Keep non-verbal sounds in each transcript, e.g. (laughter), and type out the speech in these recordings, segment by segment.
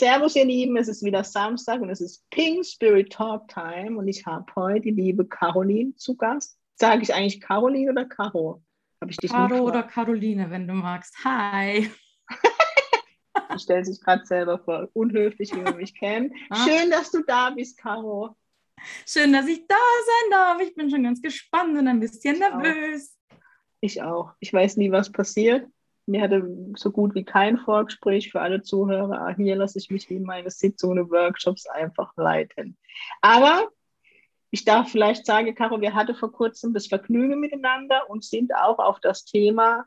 Servus, ihr Lieben, es ist wieder Samstag und es ist Pink Spirit Talk Time und ich habe heute die liebe Caroline zu Gast. Sage ich eigentlich Caroline oder Caro? Habe ich dich Caro oder Caroline, wenn du magst. Hi. (laughs) du stellst dich gerade selber vor. Unhöflich, wie man mich kennt. Ah. Schön, dass du da bist, Caro. Schön, dass ich da sein darf. Ich bin schon ganz gespannt und ein bisschen ich nervös. Auch. Ich auch. Ich weiß nie, was passiert. Mir hatte so gut wie kein Vorgespräch für alle Zuhörer. Hier lasse ich mich wie meine Sitzungen, Workshops einfach leiten. Aber ich darf vielleicht sagen, Caro, wir hatten vor kurzem das Vergnügen miteinander und sind auch auf das Thema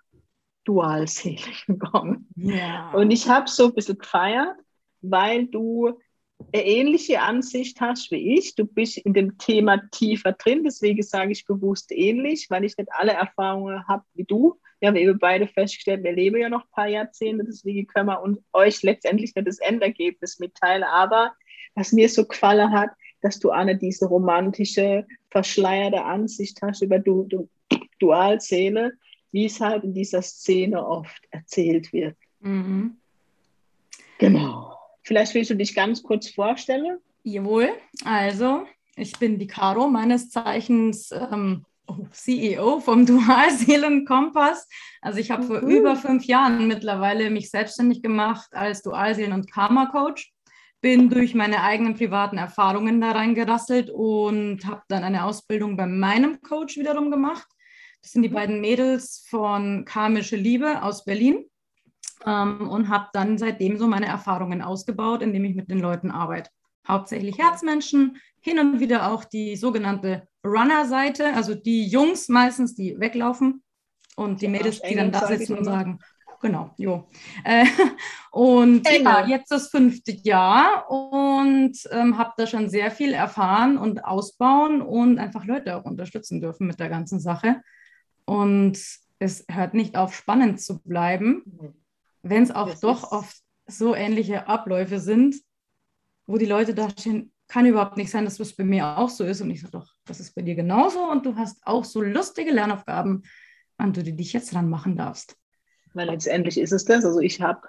Dualseele (laughs) gekommen. Ja. Und ich habe so ein bisschen gefeiert, weil du eine ähnliche Ansicht hast wie ich. Du bist in dem Thema tiefer drin, deswegen sage ich bewusst ähnlich, weil ich nicht alle Erfahrungen habe wie du wir haben eben beide festgestellt, wir leben ja noch ein paar Jahrzehnte, deswegen können wir uns, euch letztendlich nicht das Endergebnis mitteilen. Aber was mir so gefallen hat, dass du eine diese romantische, verschleierte Ansicht hast über du, du, Dualseele, wie es halt in dieser Szene oft erzählt wird. Mhm. Genau. Vielleicht willst du dich ganz kurz vorstellen? Jawohl, also ich bin die Caro, meines Zeichens ähm, CEO vom (laughs) Dualseelenkompass. Also ich habe vor mhm. über fünf Jahren mittlerweile mich selbstständig gemacht als Dualseelen- und Karma-Coach. Bin durch meine eigenen privaten Erfahrungen da reingerasselt und habe dann eine Ausbildung bei meinem Coach wiederum gemacht. Das sind die mhm. beiden Mädels von Karmische Liebe aus Berlin ähm, und habe dann seitdem so meine Erfahrungen ausgebaut, indem ich mit den Leuten arbeite. Hauptsächlich Herzmenschen, hin und wieder auch die sogenannte Runner-Seite, also die Jungs meistens, die weglaufen und die Mädels, die dann da sitzen und sagen, genau, jo. Äh, (laughs) und ja, jetzt das fünfte Jahr und ähm, habe da schon sehr viel erfahren und ausbauen und einfach Leute auch unterstützen dürfen mit der ganzen Sache. Und es hört nicht auf, spannend zu bleiben, wenn es auch das doch oft so ähnliche Abläufe sind, wo die Leute da stehen, kann überhaupt nicht sein, dass das bei mir auch so ist. Und ich sage doch, das ist bei dir genauso und du hast auch so lustige Lernaufgaben, an die du dich jetzt dran machen darfst. Weil letztendlich ist es das. Also ich habe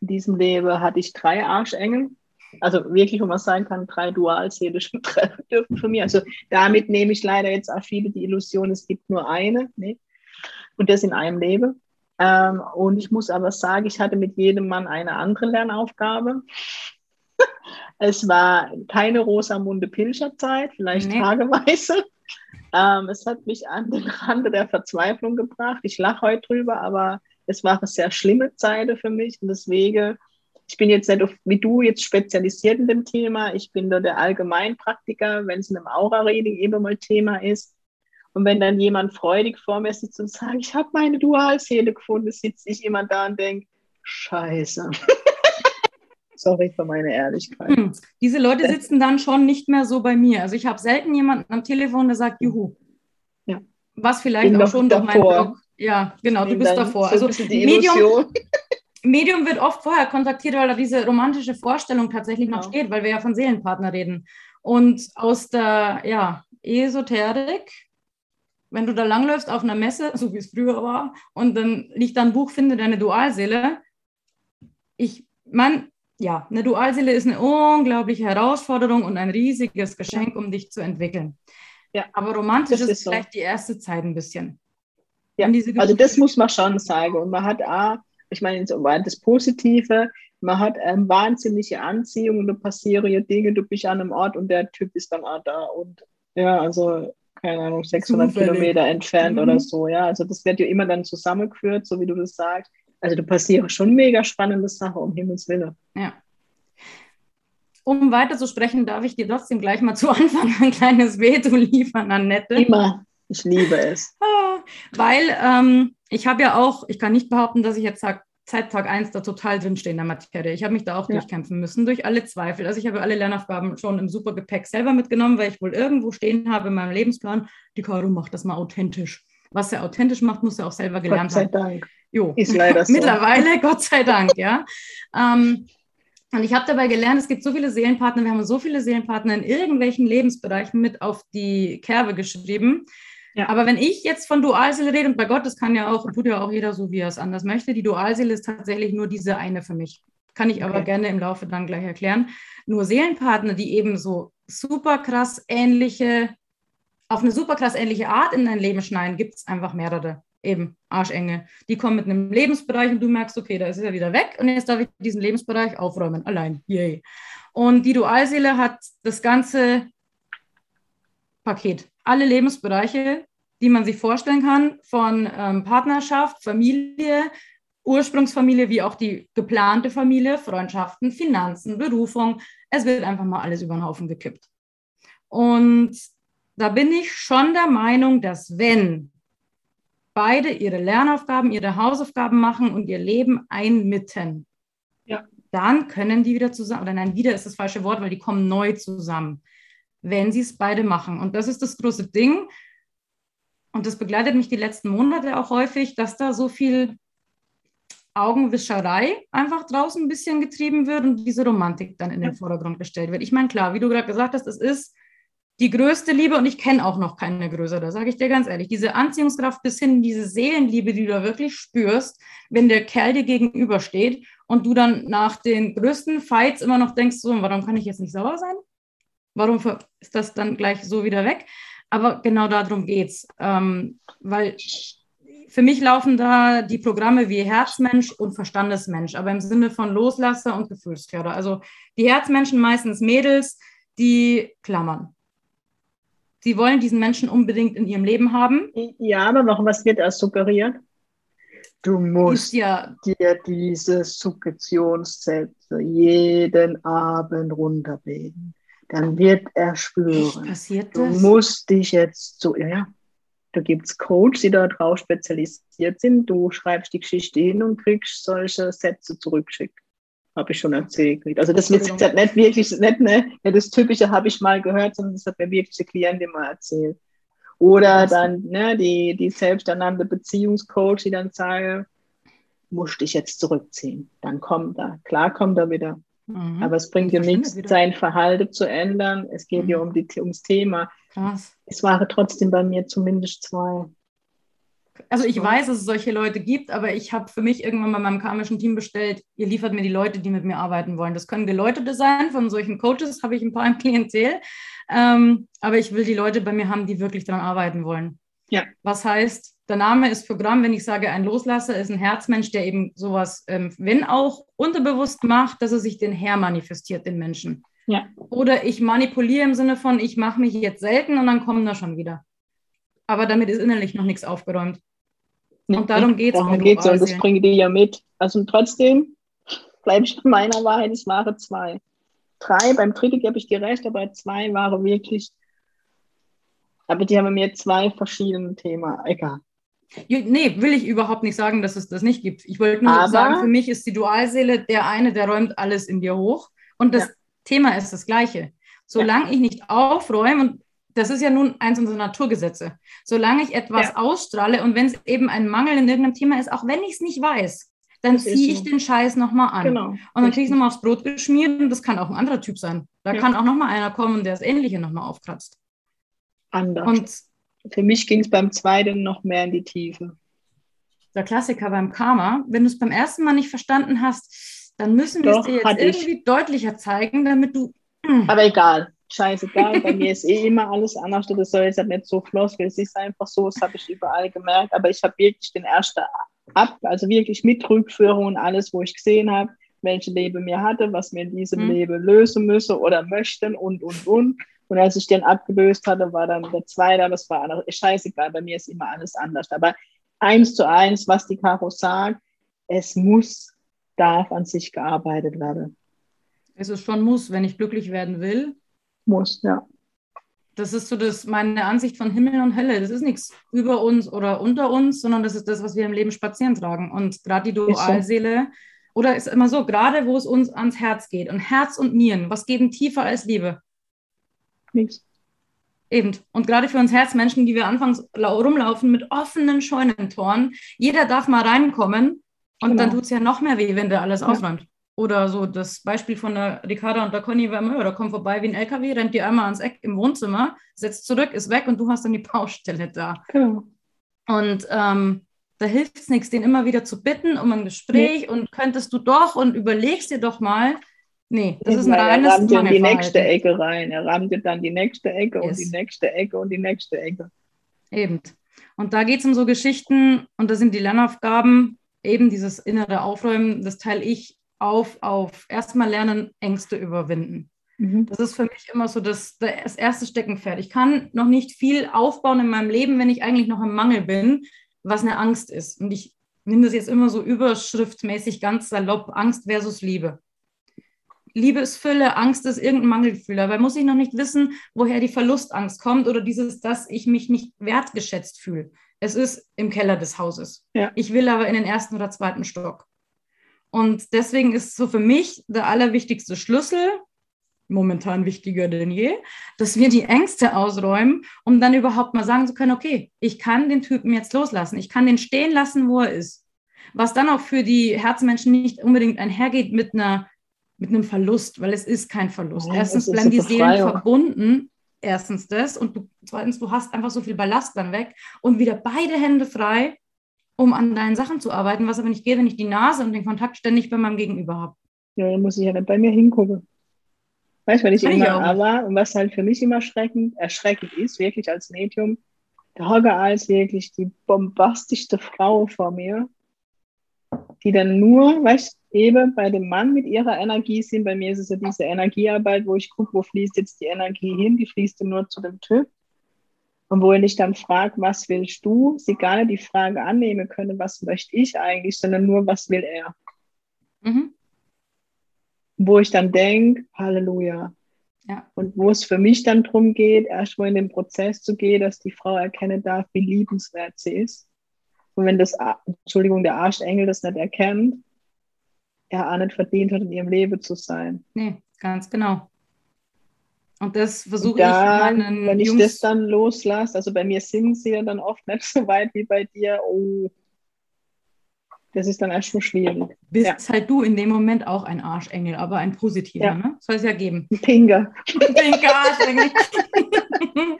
in diesem Leben hatte ich drei Arschengel. Also wirklich, wo man sagen kann, drei dualseelische (laughs) dürfen für mich. Also damit nehme ich leider jetzt auch viele die Illusion, es gibt nur eine. Ne? Und das in einem Leben. Ähm, und ich muss aber sagen, ich hatte mit jedem Mann eine andere Lernaufgabe. Es war keine Rosamunde Pilcher-Zeit, vielleicht nee. tageweise. Ähm, es hat mich an den Rand der Verzweiflung gebracht. Ich lache heute drüber, aber es war eine sehr schlimme Zeit für mich. Und deswegen, ich bin jetzt nicht auf, wie du jetzt spezialisiert in dem Thema. Ich bin nur der Allgemeinpraktiker, wenn es in einem Aura-Reading eben mal Thema ist. Und wenn dann jemand freudig vor mir sitzt und sagt, ich habe meine Dualseele gefunden, sitze ich immer da und denke, Scheiße. Sorry für meine Ehrlichkeit. Hm. Diese Leute sitzen dann schon nicht mehr so bei mir. Also ich habe selten jemanden am Telefon, der sagt, juhu. Ja. Was vielleicht Bin auch schon durch meinen Blog. Ja, genau, du bist davor. So also Medium, (laughs) Medium wird oft vorher kontaktiert, weil da diese romantische Vorstellung tatsächlich noch genau. steht, weil wir ja von Seelenpartner reden. Und aus der ja, Esoterik, wenn du da langläufst auf einer Messe, (laughs) so wie es früher war, und dann liegt da ein Buch, finde deine Dualseele. Ich, man, ja, eine Dualseele ist eine unglaubliche Herausforderung und ein riesiges Geschenk, um dich zu entwickeln. Ja, aber romantisch ist, ist so. vielleicht die erste Zeit ein bisschen. Ja, also das muss man schon sagen. Und man hat auch, ich meine, so das Positive, man hat eine wahnsinnige Anziehung und da passieren ja Dinge, du bist an einem Ort und der Typ ist dann auch da und ja, also keine Ahnung, 600 Zufällig. Kilometer entfernt mhm. oder so, ja. Also das wird ja immer dann zusammengeführt, so wie du das sagst. Also da passieren schon mega spannende Sachen, um Himmels Willen. Ja. Um weiter zu sprechen, darf ich dir trotzdem gleich mal zu Anfang ein kleines Veto liefern, Annette. Immer. Ich liebe es. Ah, weil ähm, ich habe ja auch, ich kann nicht behaupten, dass ich jetzt sage, seit Tag 1 da total drinstehen in der Materie. Ich habe mich da auch ja. durchkämpfen müssen, durch alle Zweifel. Also ich habe alle Lernaufgaben schon im super Gepäck selber mitgenommen, weil ich wohl irgendwo stehen habe in meinem Lebensplan, die Caro macht das mal authentisch. Was er authentisch macht, muss er auch selber gelernt haben. Gott sei Dank. Jo. Ist leider so. Mittlerweile, (laughs) Gott sei Dank, ja. Ähm, und ich habe dabei gelernt, es gibt so viele Seelenpartner, wir haben so viele Seelenpartner in irgendwelchen Lebensbereichen mit auf die Kerbe geschrieben. Ja. Aber wenn ich jetzt von Dualseele rede, und bei Gott, das kann ja auch, tut ja auch jeder so, wie er es anders möchte, die Dualseele ist tatsächlich nur diese eine für mich. Kann ich aber okay. gerne im Laufe dann gleich erklären. Nur Seelenpartner, die eben so super krass ähnliche, auf eine super krass ähnliche Art in dein Leben schneiden, gibt es einfach mehrere. Eben, Arschenge. Die kommen mit einem Lebensbereich und du merkst, okay, da ist er wieder weg und jetzt darf ich diesen Lebensbereich aufräumen. Allein. Yay. Und die Dualseele hat das ganze Paket. Alle Lebensbereiche, die man sich vorstellen kann, von ähm, Partnerschaft, Familie, Ursprungsfamilie wie auch die geplante Familie, Freundschaften, Finanzen, Berufung. Es wird einfach mal alles über den Haufen gekippt. Und da bin ich schon der Meinung, dass wenn beide ihre Lernaufgaben, ihre Hausaufgaben machen und ihr Leben einmitten, ja. dann können die wieder zusammen, oder nein, wieder ist das falsche Wort, weil die kommen neu zusammen, wenn sie es beide machen. Und das ist das große Ding und das begleitet mich die letzten Monate auch häufig, dass da so viel Augenwischerei einfach draußen ein bisschen getrieben wird und diese Romantik dann in den Vordergrund gestellt wird. Ich meine, klar, wie du gerade gesagt hast, es ist die größte Liebe und ich kenne auch noch keine größere, sage ich dir ganz ehrlich. Diese Anziehungskraft bis hin, diese Seelenliebe, die du da wirklich spürst, wenn der Kerl dir gegenübersteht und du dann nach den größten Fights immer noch denkst, so, warum kann ich jetzt nicht sauer sein? Warum ist das dann gleich so wieder weg? Aber genau darum geht's, ähm, weil für mich laufen da die Programme wie Herzmensch und Verstandesmensch, aber im Sinne von Loslasser und Gefühlsförder. Also die Herzmenschen meistens Mädels, die klammern. Sie wollen diesen Menschen unbedingt in ihrem Leben haben. Ja, aber noch was wird erst suggeriert? Du musst ja, dir diese Suggestionssätze jeden Abend runterbeten dann wird er spüren. passiert das? Du musst dich jetzt so, ja, da gibt es Coaches, die darauf spezialisiert sind. Du schreibst die Geschichte hin und kriegst solche Sätze zurückgeschickt. Habe ich schon erzählt. Also das ist jetzt nicht wirklich, nicht, ne, das Typische habe ich mal gehört, sondern das hat mir wirklich die Klientin mal erzählt. Oder dann ne, die, die selbsternannte Beziehungscoach, die dann sagen, musst dich jetzt zurückziehen. Dann kommt er. Klar kommt er wieder. Mhm. Aber es bringt dir nichts, sein Verhalten zu ändern. Es geht mhm. ja um die, ums Thema. Krass. Es waren trotzdem bei mir zumindest zwei. Also ich weiß, dass es solche Leute gibt, aber ich habe für mich irgendwann bei meinem karmischen Team bestellt, ihr liefert mir die Leute, die mit mir arbeiten wollen. Das können Geläutete sein, von solchen Coaches habe ich ein paar im Klientel. Ähm, aber ich will die Leute bei mir haben, die wirklich daran arbeiten wollen. Ja. Was heißt, der Name ist Programm, wenn ich sage, ein Loslasser ist ein Herzmensch, der eben sowas, ähm, wenn auch unterbewusst macht, dass er sich den Herr manifestiert, den Menschen. Ja. Oder ich manipuliere im Sinne von, ich mache mich jetzt selten und dann kommen da schon wieder. Aber damit ist innerlich noch nichts aufgeräumt. Und darum geht es. Darum geht es und das bringe ich ja mit. Also trotzdem bleibe ich bei meiner Wahrheit, es waren zwei. Drei, beim dritten gebe ich dir recht, aber zwei waren wirklich, aber die haben mir zwei verschiedene Themen, egal. Nee, will ich überhaupt nicht sagen, dass es das nicht gibt. Ich wollte nur Aber, sagen, für mich ist die Dualseele der eine, der räumt alles in dir hoch. Und das ja. Thema ist das gleiche. Solange ja. ich nicht aufräume, und das ist ja nun eins unserer Naturgesetze, solange ich etwas ja. ausstrahle und wenn es eben ein Mangel in irgendeinem Thema ist, auch wenn ich es nicht weiß, dann ziehe ich so. den Scheiß nochmal an. Genau. Und dann kriege ich es nochmal aufs Brot geschmiert und das kann auch ein anderer Typ sein. Da kann auch nochmal einer kommen, der das Ähnliche nochmal aufkratzt. Anders. Und für mich ging es beim zweiten noch mehr in die Tiefe. Der Klassiker beim Karma. Wenn du es beim ersten Mal nicht verstanden hast, dann müssen wir es dir jetzt irgendwie ich. deutlicher zeigen, damit du. Aber egal. Scheißegal. Bei mir ist eh (laughs) immer alles anders. Das soll jetzt nicht so floss, es ist einfach so. Das habe ich überall gemerkt. Aber ich habe wirklich den ersten ab, also wirklich mit Rückführung und alles, wo ich gesehen habe, welche Leben mir hatte, was mir in diesem hm. Leben lösen müsse oder möchten und, und, und. Und als ich den abgelöst hatte, war dann der zweite, das war scheißegal, bei mir ist immer alles anders. Aber eins zu eins, was die Caro sagt, es muss, darf an sich gearbeitet werden. Es ist schon muss, wenn ich glücklich werden will. Muss, ja. Das ist so das, meine Ansicht von Himmel und Hölle. Das ist nichts über uns oder unter uns, sondern das ist das, was wir im Leben spazieren tragen. Und gerade die Dualseele, oder ist immer so, gerade wo es uns ans Herz geht und Herz und Nieren, was geben tiefer als Liebe? Nichts. Eben. Und gerade für uns Herzmenschen, die wir anfangs rumlaufen mit offenen Scheunentoren, jeder darf mal reinkommen und genau. dann tut es ja noch mehr weh, wenn der alles ja. ausräumt. Oder so das Beispiel von der Ricarda und der Conny war immer, oder kommt vorbei wie ein LKW, rennt dir einmal ans Eck im Wohnzimmer, setzt zurück, ist weg und du hast dann die Baustelle da. Genau. Und ähm, da hilft es nichts, den immer wieder zu bitten um ein Gespräch nee. und könntest du doch und überlegst dir doch mal, Nee, das ist ein reines Er rammt in die nächste Ecke rein. Er rammt dann die nächste Ecke yes. und die nächste Ecke und die nächste Ecke. Eben. Und da geht es um so Geschichten und da sind die Lernaufgaben, eben dieses innere Aufräumen, das teile ich auf, auf erstmal lernen, Ängste überwinden. Mhm. Das ist für mich immer so das, das erste Steckenpferd. Ich kann noch nicht viel aufbauen in meinem Leben, wenn ich eigentlich noch im Mangel bin, was eine Angst ist. Und ich nehme das jetzt immer so überschriftmäßig ganz salopp, Angst versus Liebe. Liebe ist Fülle, Angst ist irgendein Mangelgefühl. Dabei muss ich noch nicht wissen, woher die Verlustangst kommt oder dieses, dass ich mich nicht wertgeschätzt fühle. Es ist im Keller des Hauses. Ja. Ich will aber in den ersten oder zweiten Stock. Und deswegen ist so für mich der allerwichtigste Schlüssel, momentan wichtiger denn je, dass wir die Ängste ausräumen, um dann überhaupt mal sagen zu können, okay, ich kann den Typen jetzt loslassen, ich kann den stehen lassen, wo er ist. Was dann auch für die Herzmenschen nicht unbedingt einhergeht mit einer mit einem Verlust, weil es ist kein Verlust. Ja, Erstens bleiben die Seelen verbunden. Erstens das und du, zweitens, du hast einfach so viel Ballast dann weg und wieder beide Hände frei, um an deinen Sachen zu arbeiten, was aber nicht geht, wenn ich die Nase und den Kontakt ständig bei meinem Gegenüber habe. Ja, dann muss ich ja nicht bei mir hingucken. Weißt du, wenn ich Kann immer ich aber, und was halt für mich immer erschreckend, erschreckend ist, wirklich als Medium, der Hogger als wirklich die bombastischste Frau vor mir, die dann nur, weißt eben bei dem Mann mit ihrer Energie sind. Bei mir ist es ja diese Energiearbeit, wo ich gucke, wo fließt jetzt die Energie hin, die fließt nur zu dem Typ. Und wo ich dann frage, was willst du, sie gar nicht die Frage annehmen können, was möchte ich eigentlich, sondern nur, was will er. Mhm. Wo ich dann denke, Halleluja. Ja. Und wo es für mich dann darum geht, erst mal in den Prozess zu gehen, dass die Frau erkennen darf, wie liebenswert sie ist. Und wenn das, Entschuldigung, der Arschengel das nicht erkennt, er auch nicht verdient hat, in ihrem Leben zu sein. Nee, ganz genau. Und das versuche da, ich meinen Wenn ich Jungs das dann loslasse, also bei mir sind sie ja dann oft nicht so weit wie bei dir, oh, das ist dann erst schon schwierig. Bist ja. halt du in dem Moment auch ein Arschengel, aber ein positiver, ja. ne? Soll es ja geben. Ein Pinker. Pinker Arschengel. (laughs)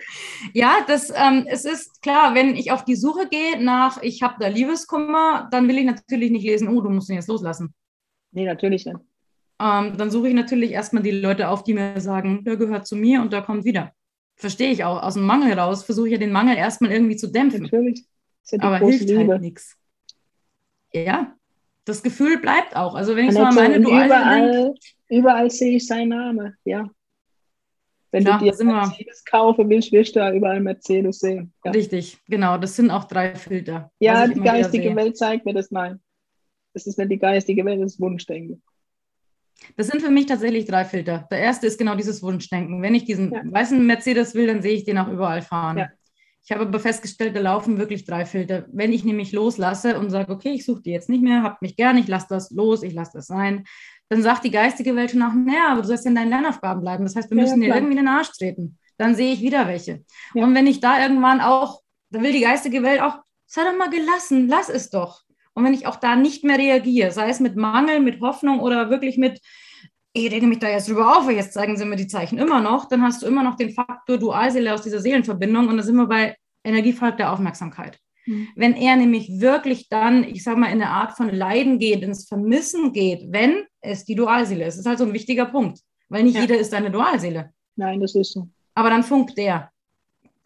ja, das, ähm, es ist klar, wenn ich auf die Suche gehe nach, ich habe da Liebeskummer, dann will ich natürlich nicht lesen, oh, du musst ihn jetzt loslassen. Nee, natürlich nicht. Ähm, dann suche ich natürlich erstmal die Leute auf, die mir sagen, der gehört zu mir und der kommt wieder. Verstehe ich auch. Aus dem Mangel raus versuche ich ja den Mangel erstmal irgendwie zu dämpfen. Natürlich. Ja Aber hilft halt Liebe. halt nichts. Ja, das Gefühl bleibt auch. Also wenn ich so an meine Dualen überall, überall sehe ich seinen Namen, ja. Wenn Klar, du dir Mercedes kaufen willst, wirst du ja überall Mercedes sehen. Ja. Richtig, genau. Das sind auch drei Filter. Ja, die geistige Welt zeigt mir das mal. Das ist nicht die geistige Welt, das ist Wunschdenken. Das sind für mich tatsächlich drei Filter. Der erste ist genau dieses Wunschdenken. Wenn ich diesen ja. weißen Mercedes will, dann sehe ich den auch überall fahren. Ja. Ich habe aber festgestellt, da laufen wirklich drei Filter. Wenn ich nämlich loslasse und sage, okay, ich suche die jetzt nicht mehr, habt mich gern, ich lasse das los, ich lasse das sein, dann sagt die geistige Welt schon auch, naja, aber du sollst ja in deinen Lernaufgaben bleiben. Das heißt, wir müssen ja, dir irgendwie in den Arsch treten. Dann sehe ich wieder welche. Und wenn ich da irgendwann auch, dann will die geistige Welt auch, sei doch mal gelassen, lass es doch. Und wenn ich auch da nicht mehr reagiere, sei es mit Mangel, mit Hoffnung oder wirklich mit, ich rege mich da jetzt drüber auf, jetzt zeigen sie mir die Zeichen immer noch, dann hast du immer noch den Faktor Dualseele aus dieser Seelenverbindung und da sind wir bei Energie folgt der Aufmerksamkeit. Mhm. Wenn er nämlich wirklich dann, ich sage mal, in eine Art von Leiden geht, ins Vermissen geht, wenn es die Dualseele ist, das ist halt so ein wichtiger Punkt, weil nicht ja. jeder ist eine Dualseele. Nein, das ist so. Aber dann funkt der.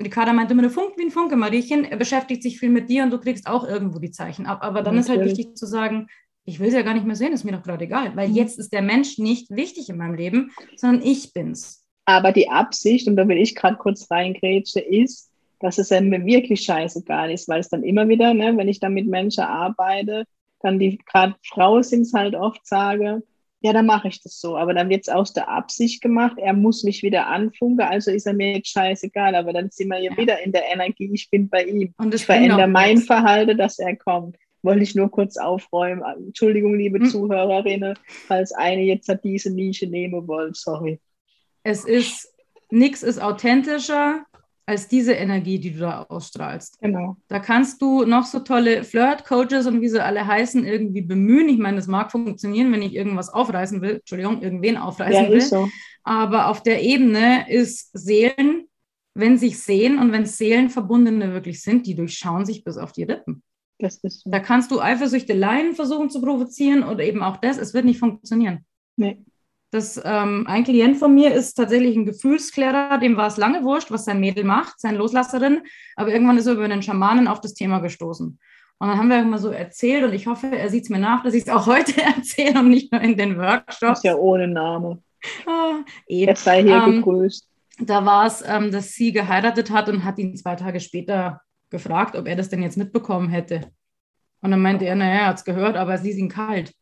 Die Kader meinte immer, du funkt wie ein Funke, Mariechen, er beschäftigt sich viel mit dir und du kriegst auch irgendwo die Zeichen ab. Aber dann Natürlich. ist halt wichtig zu sagen, ich will es ja gar nicht mehr sehen, ist mir doch gerade egal, weil mhm. jetzt ist der Mensch nicht wichtig in meinem Leben, sondern ich bin's. Aber die Absicht, und da will ich gerade kurz reingrätschen, ist, dass es mir wirklich scheißegal ist, weil es dann immer wieder, ne, wenn ich dann mit Menschen arbeite, dann die, gerade Frau sind es halt oft sage, ja, dann mache ich das so. Aber dann wird es aus der Absicht gemacht, er muss mich wieder anfunken, also ist er mir jetzt scheißegal. Aber dann sind wir ja, ja. wieder in der Energie, ich bin bei ihm. Und ich verändere mein nichts. Verhalten, dass er kommt. Wollte ich nur kurz aufräumen. Entschuldigung, liebe hm. Zuhörerinnen, falls eine jetzt diese Nische nehmen wollte, sorry. Es ist, nichts ist authentischer als diese Energie, die du da ausstrahlst. Genau. Da kannst du noch so tolle Flirt-Coaches und wie sie alle heißen, irgendwie bemühen. Ich meine, das mag funktionieren, wenn ich irgendwas aufreißen will, Entschuldigung, irgendwen aufreißen ja, will. So. Aber auf der Ebene ist Seelen, wenn sich sehen und wenn Seelenverbundene wirklich sind, die durchschauen sich bis auf die Rippen. Das ist so. Da kannst du Eifersüchteleien versuchen zu provozieren oder eben auch das, es wird nicht funktionieren. Nee. Das, ähm, ein Klient von mir ist tatsächlich ein Gefühlsklärer, dem war es lange wurscht, was sein Mädel macht, sein Loslasserin, aber irgendwann ist er über einen Schamanen auf das Thema gestoßen. Und dann haben wir immer so erzählt und ich hoffe, er sieht es mir nach, dass ich es auch heute (laughs) erzähle und nicht nur in den Workshops. Das ist ja ohne Name. Oh, eh. Er sei hier ähm, gegrüßt. Da war es, ähm, dass sie geheiratet hat und hat ihn zwei Tage später gefragt, ob er das denn jetzt mitbekommen hätte. Und dann meinte er, naja, er hat es gehört, aber sie ist ihn kalt.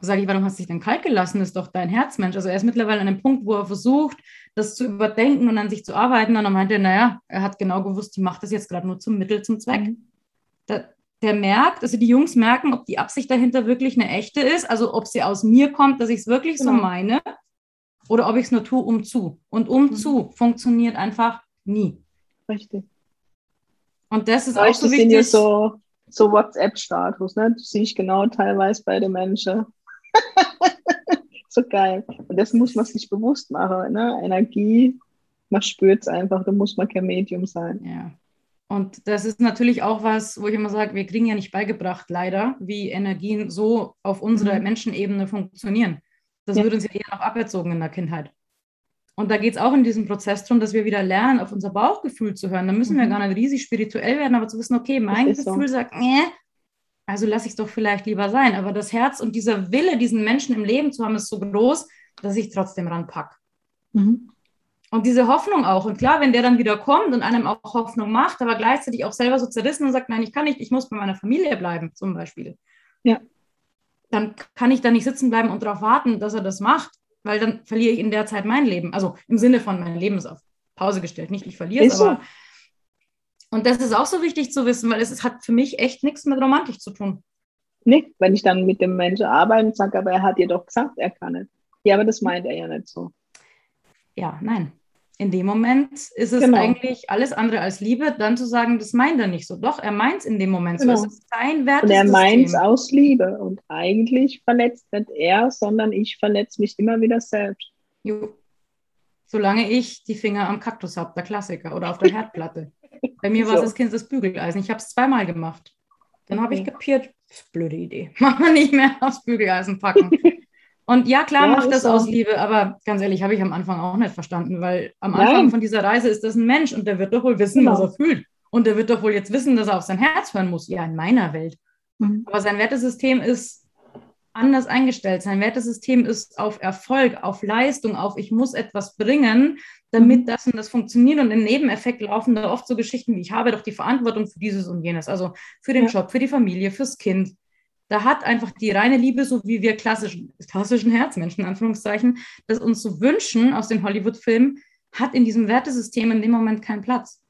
Sage ich, warum hast du dich denn kalt gelassen? Das ist doch dein Herzmensch. Also er ist mittlerweile an einem Punkt, wo er versucht, das zu überdenken und an sich zu arbeiten. Und dann meinte er, naja, er hat genau gewusst, die macht das jetzt gerade nur zum Mittel, zum Zweck. Mhm. Da, der merkt, also die Jungs merken, ob die Absicht dahinter wirklich eine echte ist, also ob sie aus mir kommt, dass ich es wirklich genau. so meine, oder ob ich es nur tue, um zu. Und um mhm. zu funktioniert einfach nie. Richtig. Und das ist auch so wichtig. Ja so, so WhatsApp-Status, ne? Das sehe ich genau teilweise bei den Menschen. (laughs) so geil. Und das muss man sich bewusst machen. Ne? Energie, man spürt es einfach, da muss man kein Medium sein. Ja. Und das ist natürlich auch was, wo ich immer sage, wir kriegen ja nicht beigebracht, leider, wie Energien so auf unserer mhm. Menschenebene funktionieren. Das ja. wird uns ja eher noch aberzogen in der Kindheit. Und da geht es auch in diesem Prozess darum, dass wir wieder lernen, auf unser Bauchgefühl zu hören. Da müssen mhm. wir gar nicht riesig spirituell werden, aber zu wissen, okay, mein Gefühl so. sagt, nee, also lasse ich es doch vielleicht lieber sein. Aber das Herz und dieser Wille, diesen Menschen im Leben zu haben, ist so groß, dass ich trotzdem ranpacke. Mhm. Und diese Hoffnung auch. Und klar, wenn der dann wieder kommt und einem auch Hoffnung macht, aber gleichzeitig auch selber so zerrissen und sagt, nein, ich kann nicht, ich muss bei meiner Familie bleiben, zum Beispiel. Ja. Dann kann ich da nicht sitzen bleiben und darauf warten, dass er das macht, weil dann verliere ich in der Zeit mein Leben. Also im Sinne von, mein Leben ist auf Pause gestellt. Nicht, ich verliere es, aber und das ist auch so wichtig zu wissen, weil es hat für mich echt nichts mit Romantik zu tun. Nee, wenn ich dann mit dem Menschen arbeite und sage, aber er hat dir doch gesagt, er kann es. Ja, aber das meint er ja nicht so. Ja, nein. In dem Moment ist es genau. eigentlich alles andere als Liebe, dann zu sagen, das meint er nicht so. Doch, er meint es in dem Moment genau. so. Es ist sein Wert. Und er meint es aus Liebe. Und eigentlich verletzt nicht er, sondern ich verletze mich immer wieder selbst. Jo. Solange ich die Finger am Kaktus habe, der Klassiker, oder auf der (laughs) Herdplatte. Bei mir so. war es das Kind das Bügeleisen. Ich habe es zweimal gemacht. Dann habe ich kapiert, blöde Idee. (laughs) Machen wir nicht mehr aufs Bügeleisen packen. (laughs) Und ja, klar, ja, macht das so. aus Liebe, aber ganz ehrlich, habe ich am Anfang auch nicht verstanden, weil am Anfang Nein. von dieser Reise ist das ein Mensch und der wird doch wohl wissen, genau. was er fühlt. Und der wird doch wohl jetzt wissen, dass er auf sein Herz hören muss. Ja, in meiner Welt. Mhm. Aber sein Wertesystem ist anders eingestellt. Sein Wertesystem ist auf Erfolg, auf Leistung, auf ich muss etwas bringen, damit das und das funktioniert. Und im Nebeneffekt laufen da oft so Geschichten wie, ich habe doch die Verantwortung für dieses und jenes, also für den ja. Job, für die Familie, fürs Kind. Da hat einfach die reine Liebe, so wie wir klassischen, klassischen Herzmenschen, in Anführungszeichen, das uns so wünschen aus den Hollywood-Filmen, hat in diesem Wertesystem in dem Moment keinen Platz.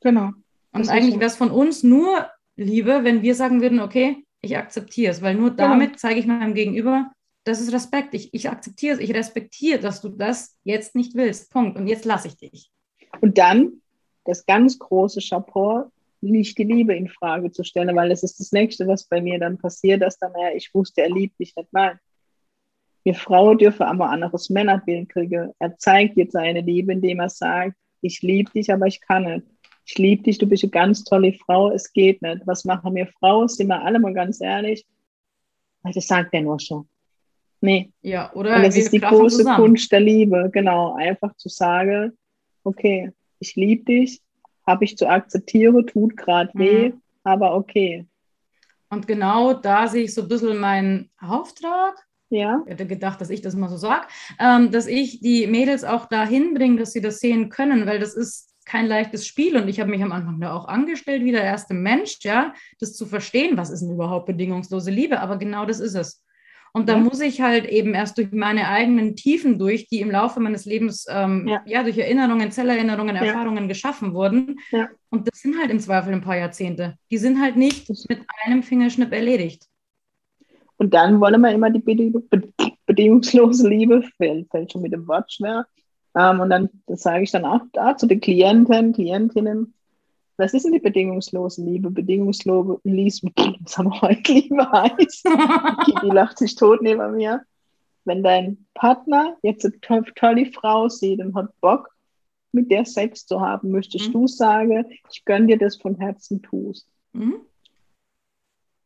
Genau. Und eigentlich wäre es von uns nur Liebe, wenn wir sagen würden, okay, ich akzeptiere es, weil nur genau. damit genau. zeige ich meinem Gegenüber, das ist Respekt. Ich, ich akzeptiere es, ich respektiere, dass du das jetzt nicht willst. Punkt. Und jetzt lasse ich dich. Und dann das ganz große Chapeau, nicht die Liebe in Frage zu stellen, weil das ist das Nächste, was bei mir dann passiert, dass dann, ja, ich wusste, er liebt mich nicht. Nein. Wir Frauen dürfen aber anderes Männerbild kriegen. Er zeigt jetzt seine Liebe, indem er sagt, ich liebe dich, aber ich kann nicht. Ich liebe dich, du bist eine ganz tolle Frau, es geht nicht. Was machen wir Frauen? Sind wir alle mal ganz ehrlich? Das sagt er nur schon. Nee. Ja, oder? Und das ist die große zusammen. Kunst der Liebe, genau. Einfach zu sagen, okay, ich liebe dich, habe ich zu akzeptieren, tut gerade mhm. weh, mhm. aber okay. Und genau da sehe ich so ein bisschen meinen Auftrag. Ja. Ich hätte gedacht, dass ich das mal so sage, ähm, dass ich die Mädels auch dahin bringe, dass sie das sehen können, weil das ist kein leichtes Spiel und ich habe mich am Anfang da auch angestellt, wie der erste Mensch, ja, das zu verstehen, was ist denn überhaupt bedingungslose Liebe, aber genau das ist es. Und da Ja. muss ich halt eben erst durch meine eigenen Tiefen durch, die im Laufe meines Lebens ähm, ja. Ja. durch Erinnerungen, Zellerinnerungen, Ja. Erfahrungen geschaffen wurden. Und das sind halt im Zweifel ein paar Jahrzehnte. Die sind halt nicht mit einem Fingerschnipp erledigt. Und dann wollen wir immer die beding be bedingungslose Liebe, fällt, fällt schon mit dem Wort schwer. Ähm, und dann das sage ich dann auch da zu den Klienten, Klientinnen. Was ist denn die bedingungslose Liebe? Bedingungslose Liebe, was haben wir heute Liebe heißt. Die lacht sich tot neben mir. Wenn dein Partner jetzt eine to tolle Frau sieht und hat Bock, mit der Sex zu haben, möchtest Mhm. du sagen, ich gönn dir das von Herzen tust. Mhm.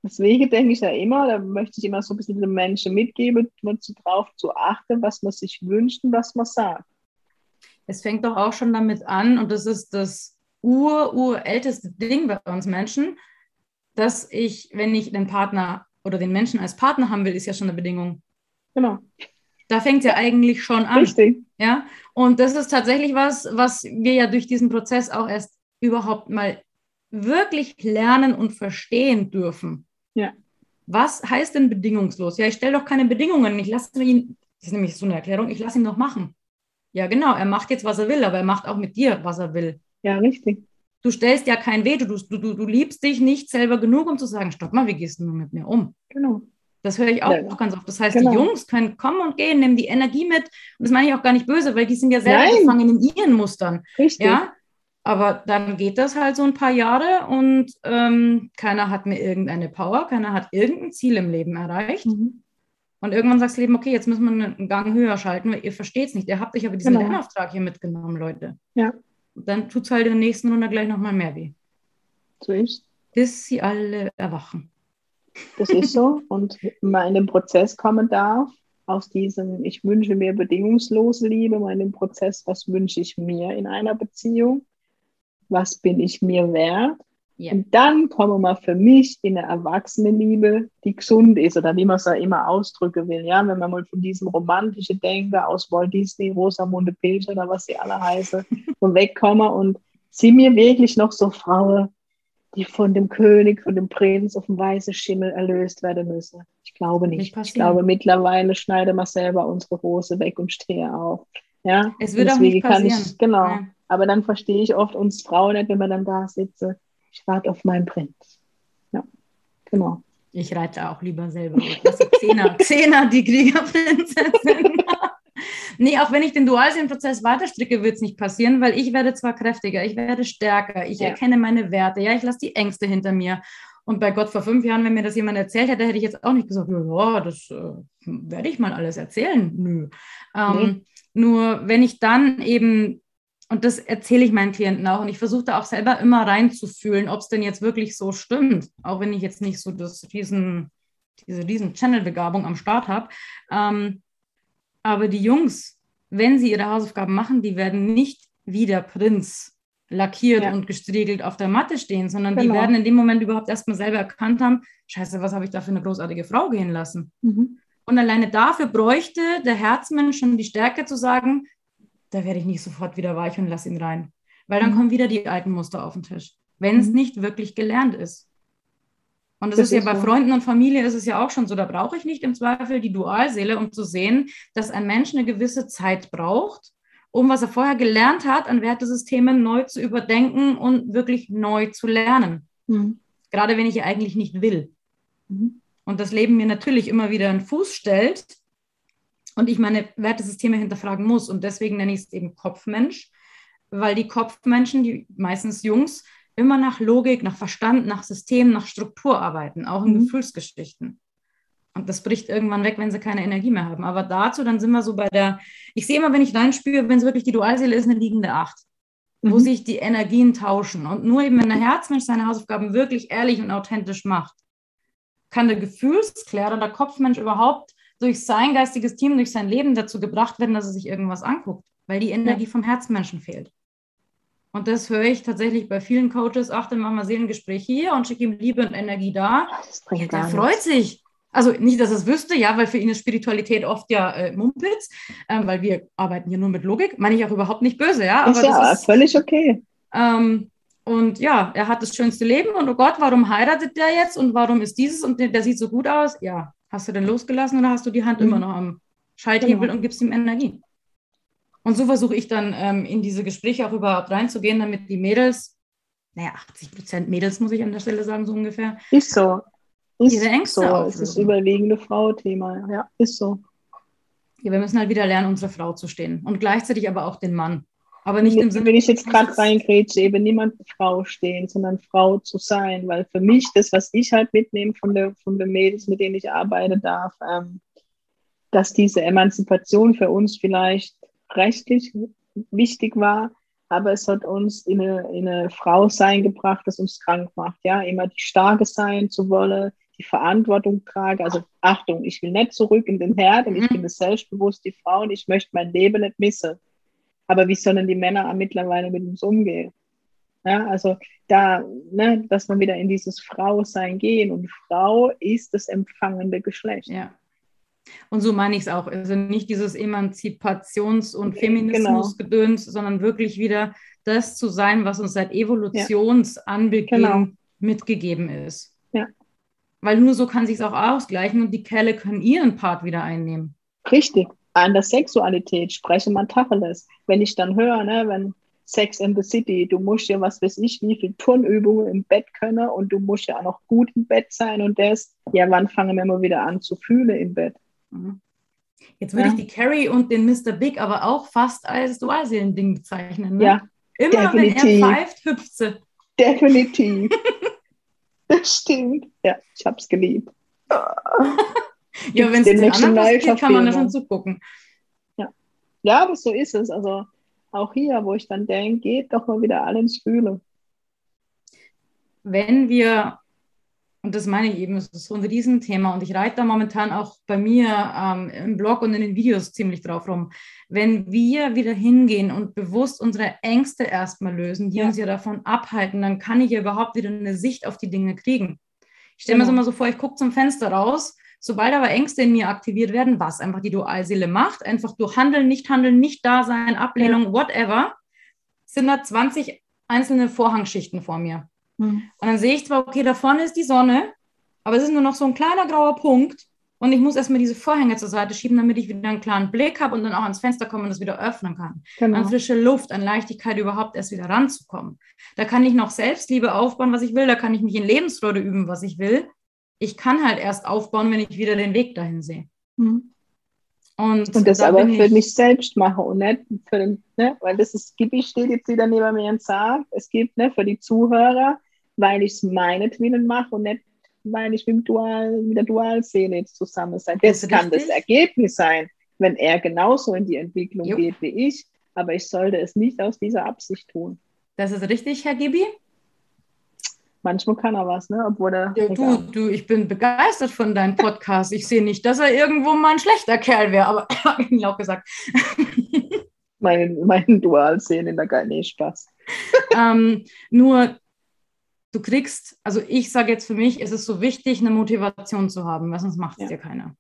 Deswegen denke ich ja immer, da möchte ich immer so ein bisschen den Menschen mitgeben, drauf zu achten, was man sich wünscht und was man sagt. Es fängt doch auch schon damit an, und das ist das ur, urälteste Ding bei uns Menschen, dass ich, wenn ich den Partner oder den Menschen als Partner haben will, ist ja schon eine Bedingung. Genau, Da fängt es ja eigentlich schon an. richtig. Ja, und das ist tatsächlich was, was wir ja durch diesen Prozess auch erst überhaupt mal wirklich lernen und verstehen dürfen. Ja. Was heißt denn bedingungslos? Ja, ich stelle doch keine Bedingungen. Ich lasse ihn, das ist nämlich so eine Erklärung, ich lasse ihn doch machen. Ja, genau, er macht jetzt, was er will, aber er macht auch mit dir, was er will. Ja, richtig. Du stellst ja kein Veto, du, du, du liebst dich nicht selber genug, um zu sagen, stopp mal, wie gehst du mit mir um? Genau. Das höre ich auch Ja, ganz oft. Das heißt, genau. die Jungs können kommen und gehen, nehmen die Energie mit. Und das meine ich auch gar nicht böse, weil die sind ja selber Nein. gefangen in ihren Mustern. Richtig. Ja, aber dann geht das halt so ein paar Jahre und ähm, keiner hat mir irgendeine Power, keiner hat irgendein Ziel im Leben erreicht. Mhm. Und irgendwann sagst du Leben, okay, jetzt müssen wir einen Gang höher schalten, weil ihr versteht es nicht. Ihr habt euch aber diesen Genau. Lernauftrag hier mitgenommen, Leute. Ja. Dann tut es halt in der nächsten Runde gleich nochmal mehr weh. So ist Bis sie alle erwachen. Das ist so. (laughs) Und in den Prozess kommen darf, aus diesem, ich wünsche mir bedingungslose Liebe, mal in den Prozess, was wünsche ich mir in einer Beziehung? Was bin ich mir wert? Ja. Und dann kommen wir für mich in eine Erwachsenenliebe, die gesund ist oder wie man es ja immer ausdrücken will. Ja, wenn man mal von diesem romantischen Denken aus Walt Disney, Rosamunde Pilcher oder was sie alle heißen, (laughs) von wegkommen und sie mir wirklich noch so Frauen, die von dem König, von dem Prinz auf dem weißen Schimmel erlöst werden müssen. Ich glaube Nicht nicht. ich glaube, mittlerweile schneiden wir selber unsere Hose weg und stehe auf. Ja, Es wird Und auch nicht passieren. Ich, genau. Ja. Aber dann verstehe ich oft uns Frauen nicht, wenn wir dann da sitzen. Ich warte auf meinen Prinz. Ja, genau. Ich reite auch lieber selber. Ist Xena, (laughs) Xena, die Kriegerprinzessin. (laughs) nee, auch wenn ich den Dualseelenprozess weiterstricke, wird es nicht passieren, weil ich werde zwar kräftiger, ich werde stärker, ich Ja. erkenne meine Werte, ja, ich lasse die Ängste hinter mir. Und bei Gott vor fünf Jahren, wenn mir das jemand erzählt hätte, hätte ich jetzt auch nicht gesagt, ja, das äh, werde ich mal alles erzählen. Nö. Ähm, Nur wenn ich dann eben, und das erzähle ich meinen Klienten auch, und ich versuche da auch selber immer reinzufühlen, ob es denn jetzt wirklich so stimmt, auch wenn ich jetzt nicht so das riesen, diese riesen Channel-Begabung am Start habe. Ähm, aber die Jungs, wenn sie ihre Hausaufgaben machen, die werden nicht wie der Prinz lackiert Ja. und gestriegelt auf der Matte stehen, sondern die Genau. werden in dem Moment überhaupt erstmal selber erkannt haben, scheiße, was habe ich da für eine großartige Frau gehen lassen? Mhm. Und alleine dafür bräuchte der Herzmensch schon die Stärke zu sagen, da werde ich nicht sofort wieder weich und lass ihn rein. Weil dann Mhm. kommen wieder die alten Muster auf den Tisch, wenn es Mhm. nicht wirklich gelernt ist. Und das, Das ist ja bei so. Freunden und Familie ist es ja auch schon so, da brauche ich nicht im Zweifel die Dualseele, um zu sehen, dass ein Mensch eine gewisse Zeit braucht, um was er vorher gelernt hat, an Wertesystemen neu zu überdenken und wirklich neu zu lernen. Mhm. Gerade wenn ich ja eigentlich nicht will Mhm. und das Leben mir natürlich immer wieder einen Fuß stellt und ich meine Wertesysteme hinterfragen muss. Und deswegen nenne ich es eben Kopfmensch, weil die Kopfmenschen, die meistens Jungs, immer nach Logik, nach Verstand, nach System, nach Struktur arbeiten, auch in Mhm. Gefühlsgeschichten. Und das bricht irgendwann weg, wenn sie keine Energie mehr haben. Aber dazu, dann sind wir so bei der, ich sehe immer, wenn ich reinspüre, wenn es wirklich die Dualseele ist, eine liegende Acht wo Mhm. sich die Energien tauschen. Und nur eben, wenn der Herzmensch seine Hausaufgaben wirklich ehrlich und authentisch macht, kann der Gefühlsklärer, der Kopfmensch überhaupt durch sein geistiges Team, durch sein Leben dazu gebracht werden, dass er sich irgendwas anguckt, weil die Energie vom Herzmenschen fehlt. Und das höre ich tatsächlich bei vielen Coaches. Ach, dann machen wir Seelengespräch hier und schicke ihm Liebe und Energie da. Bringt Der freut sich. Also nicht, dass er es wüsste, ja, weil für ihn ist Spiritualität oft ja äh, Mumpitz, ähm, weil wir arbeiten hier nur mit Logik. Meine ich auch überhaupt nicht böse, ja. Ist ja das ist, völlig okay. ähm, und ja, er hat das schönste Leben und oh Gott, warum heiratet der jetzt und warum ist dieses und der, der sieht so gut aus? Ja, Hast du denn losgelassen oder hast du die Hand mhm. immer noch am Schalthebel genau. und gibst ihm Energie? Und so versuche ich dann ähm, in diese Gespräche auch überhaupt reinzugehen, damit die Mädels, naja, 80 Prozent Mädels muss ich an der Stelle sagen, so ungefähr. Ist so. Ist ihre Ängste so. Auflösen. Es ist überwiegende Frau-Thema. Ja, ist so. Ja, wir müssen halt wieder lernen, unsere Frau zu stehen. Und gleichzeitig aber auch den Mann. Aber nicht im Sinne. Wenn ich jetzt gerade reingrätsche, eben niemand Frau stehen, sondern Frau zu sein. Weil für mich, das, was ich halt mitnehme von, der, von den Mädels, mit denen ich arbeiten darf, ähm, dass diese Emanzipation für uns vielleicht rechtlich wichtig war, aber es hat uns in eine, in eine Frau sein gebracht, das uns krank macht. Ja, immer die Starke sein zu wollen, die Verantwortung trage. Also Achtung, ich will nicht zurück in den Herd und ich mhm. bin selbstbewusst die Frau und ich möchte mein Leben nicht missen. Aber wie sollen die Männer mittlerweile mit uns umgehen? Ja, also da, ne, dass wir wieder in dieses Frausein gehen und Frau ist das empfangende Geschlecht. Ja. Und so meine ich es auch. Also nicht dieses Emanzipations- und Feminismusgedöns, genau. sondern wirklich wieder das zu sein, was uns seit Evolutionsanbeginn genau. mitgegeben ist. Ja. Weil nur so kann sich es auch ausgleichen und die Kerle können ihren Part wieder einnehmen. Richtig. An der Sexualität spreche man Tacheles. Wenn ich dann höre, ne, wenn Sex in the City, du musst ja, was weiß ich, wie viel Turnübungen im Bett können und du musst ja auch noch gut im Bett sein und das, ja, wann fangen wir mal wieder an zu fühlen im Bett? Mhm. Jetzt würde ja. ich die Carrie und den Mr. Big aber auch fast als Dualseelen-Ding bezeichnen. Ne? Ja. Immer definitiv. wenn er pfeift, hüpft sie. Definitiv. (laughs) das stimmt. Ja, ich habe es geliebt. (laughs) ja, wenn es den anderen geht, kann man da schon zugucken. Ja. ja, aber so ist es. Also auch hier, wo ich dann denke, geht doch mal wieder alle ins Fühlen. Wenn wir und das meine ich eben, es ist so ein Riesenthema und ich reite da momentan auch bei mir ähm, im Blog und in den Videos ziemlich drauf rum. Wenn wir wieder hingehen und bewusst unsere Ängste erstmal lösen, die ja. uns ja davon abhalten, dann kann ich ja überhaupt wieder eine Sicht auf die Dinge kriegen. Ich stelle genau. mir so mal so vor, ich gucke zum Fenster raus, sobald aber Ängste in mir aktiviert werden, was einfach die Dualseele macht, einfach durch Handeln, Nicht-Handeln, Nicht-Dasein, Ablehnung, whatever, sind da 20 einzelne Vorhangschichten vor mir. Mhm. Und dann sehe ich zwar, okay, da vorne ist die Sonne, aber es ist nur noch so ein kleiner grauer Punkt. Und ich muss erstmal diese Vorhänge zur Seite schieben, damit ich wieder einen klaren Blick habe und dann auch ans Fenster komme und das wieder öffnen kann. Genau. An frische Luft, an Leichtigkeit überhaupt erst wieder ranzukommen. Da kann ich noch Selbstliebe aufbauen, was ich will. Da kann ich mich in Lebensfreude üben, was ich will. Ich kann halt erst aufbauen, wenn ich wieder den Weg dahin sehe. Mhm. Und, und das da aber für mich selbst mache und nicht für den, ne, weil das ist, Gibi steht jetzt wieder neben mir und sagt, es gibt ne, für die Zuhörer, weil ich es meinetwillen mache und nicht, weil ich mit, Dual, mit der Dualseele jetzt zusammen sein. Das, das kann richtig? das Ergebnis sein, wenn er genauso in die Entwicklung Jupp. geht wie ich, aber ich sollte es nicht aus dieser Absicht tun. Das ist richtig, Herr Gibi? Manchmal kann er was, ne? Obwohl er. Ja, du, du, ich bin begeistert von deinem Podcast. Ich sehe nicht, dass er irgendwo mal ein schlechter Kerl wäre, aber (laughs) ich auch gesagt. Meinen mein Dual sehen in der Geil, nee, Spaß. ähm, nur du kriegst, also ich sage jetzt für mich, ist es so wichtig, eine Motivation zu haben, weil sonst macht es ja. dir keiner.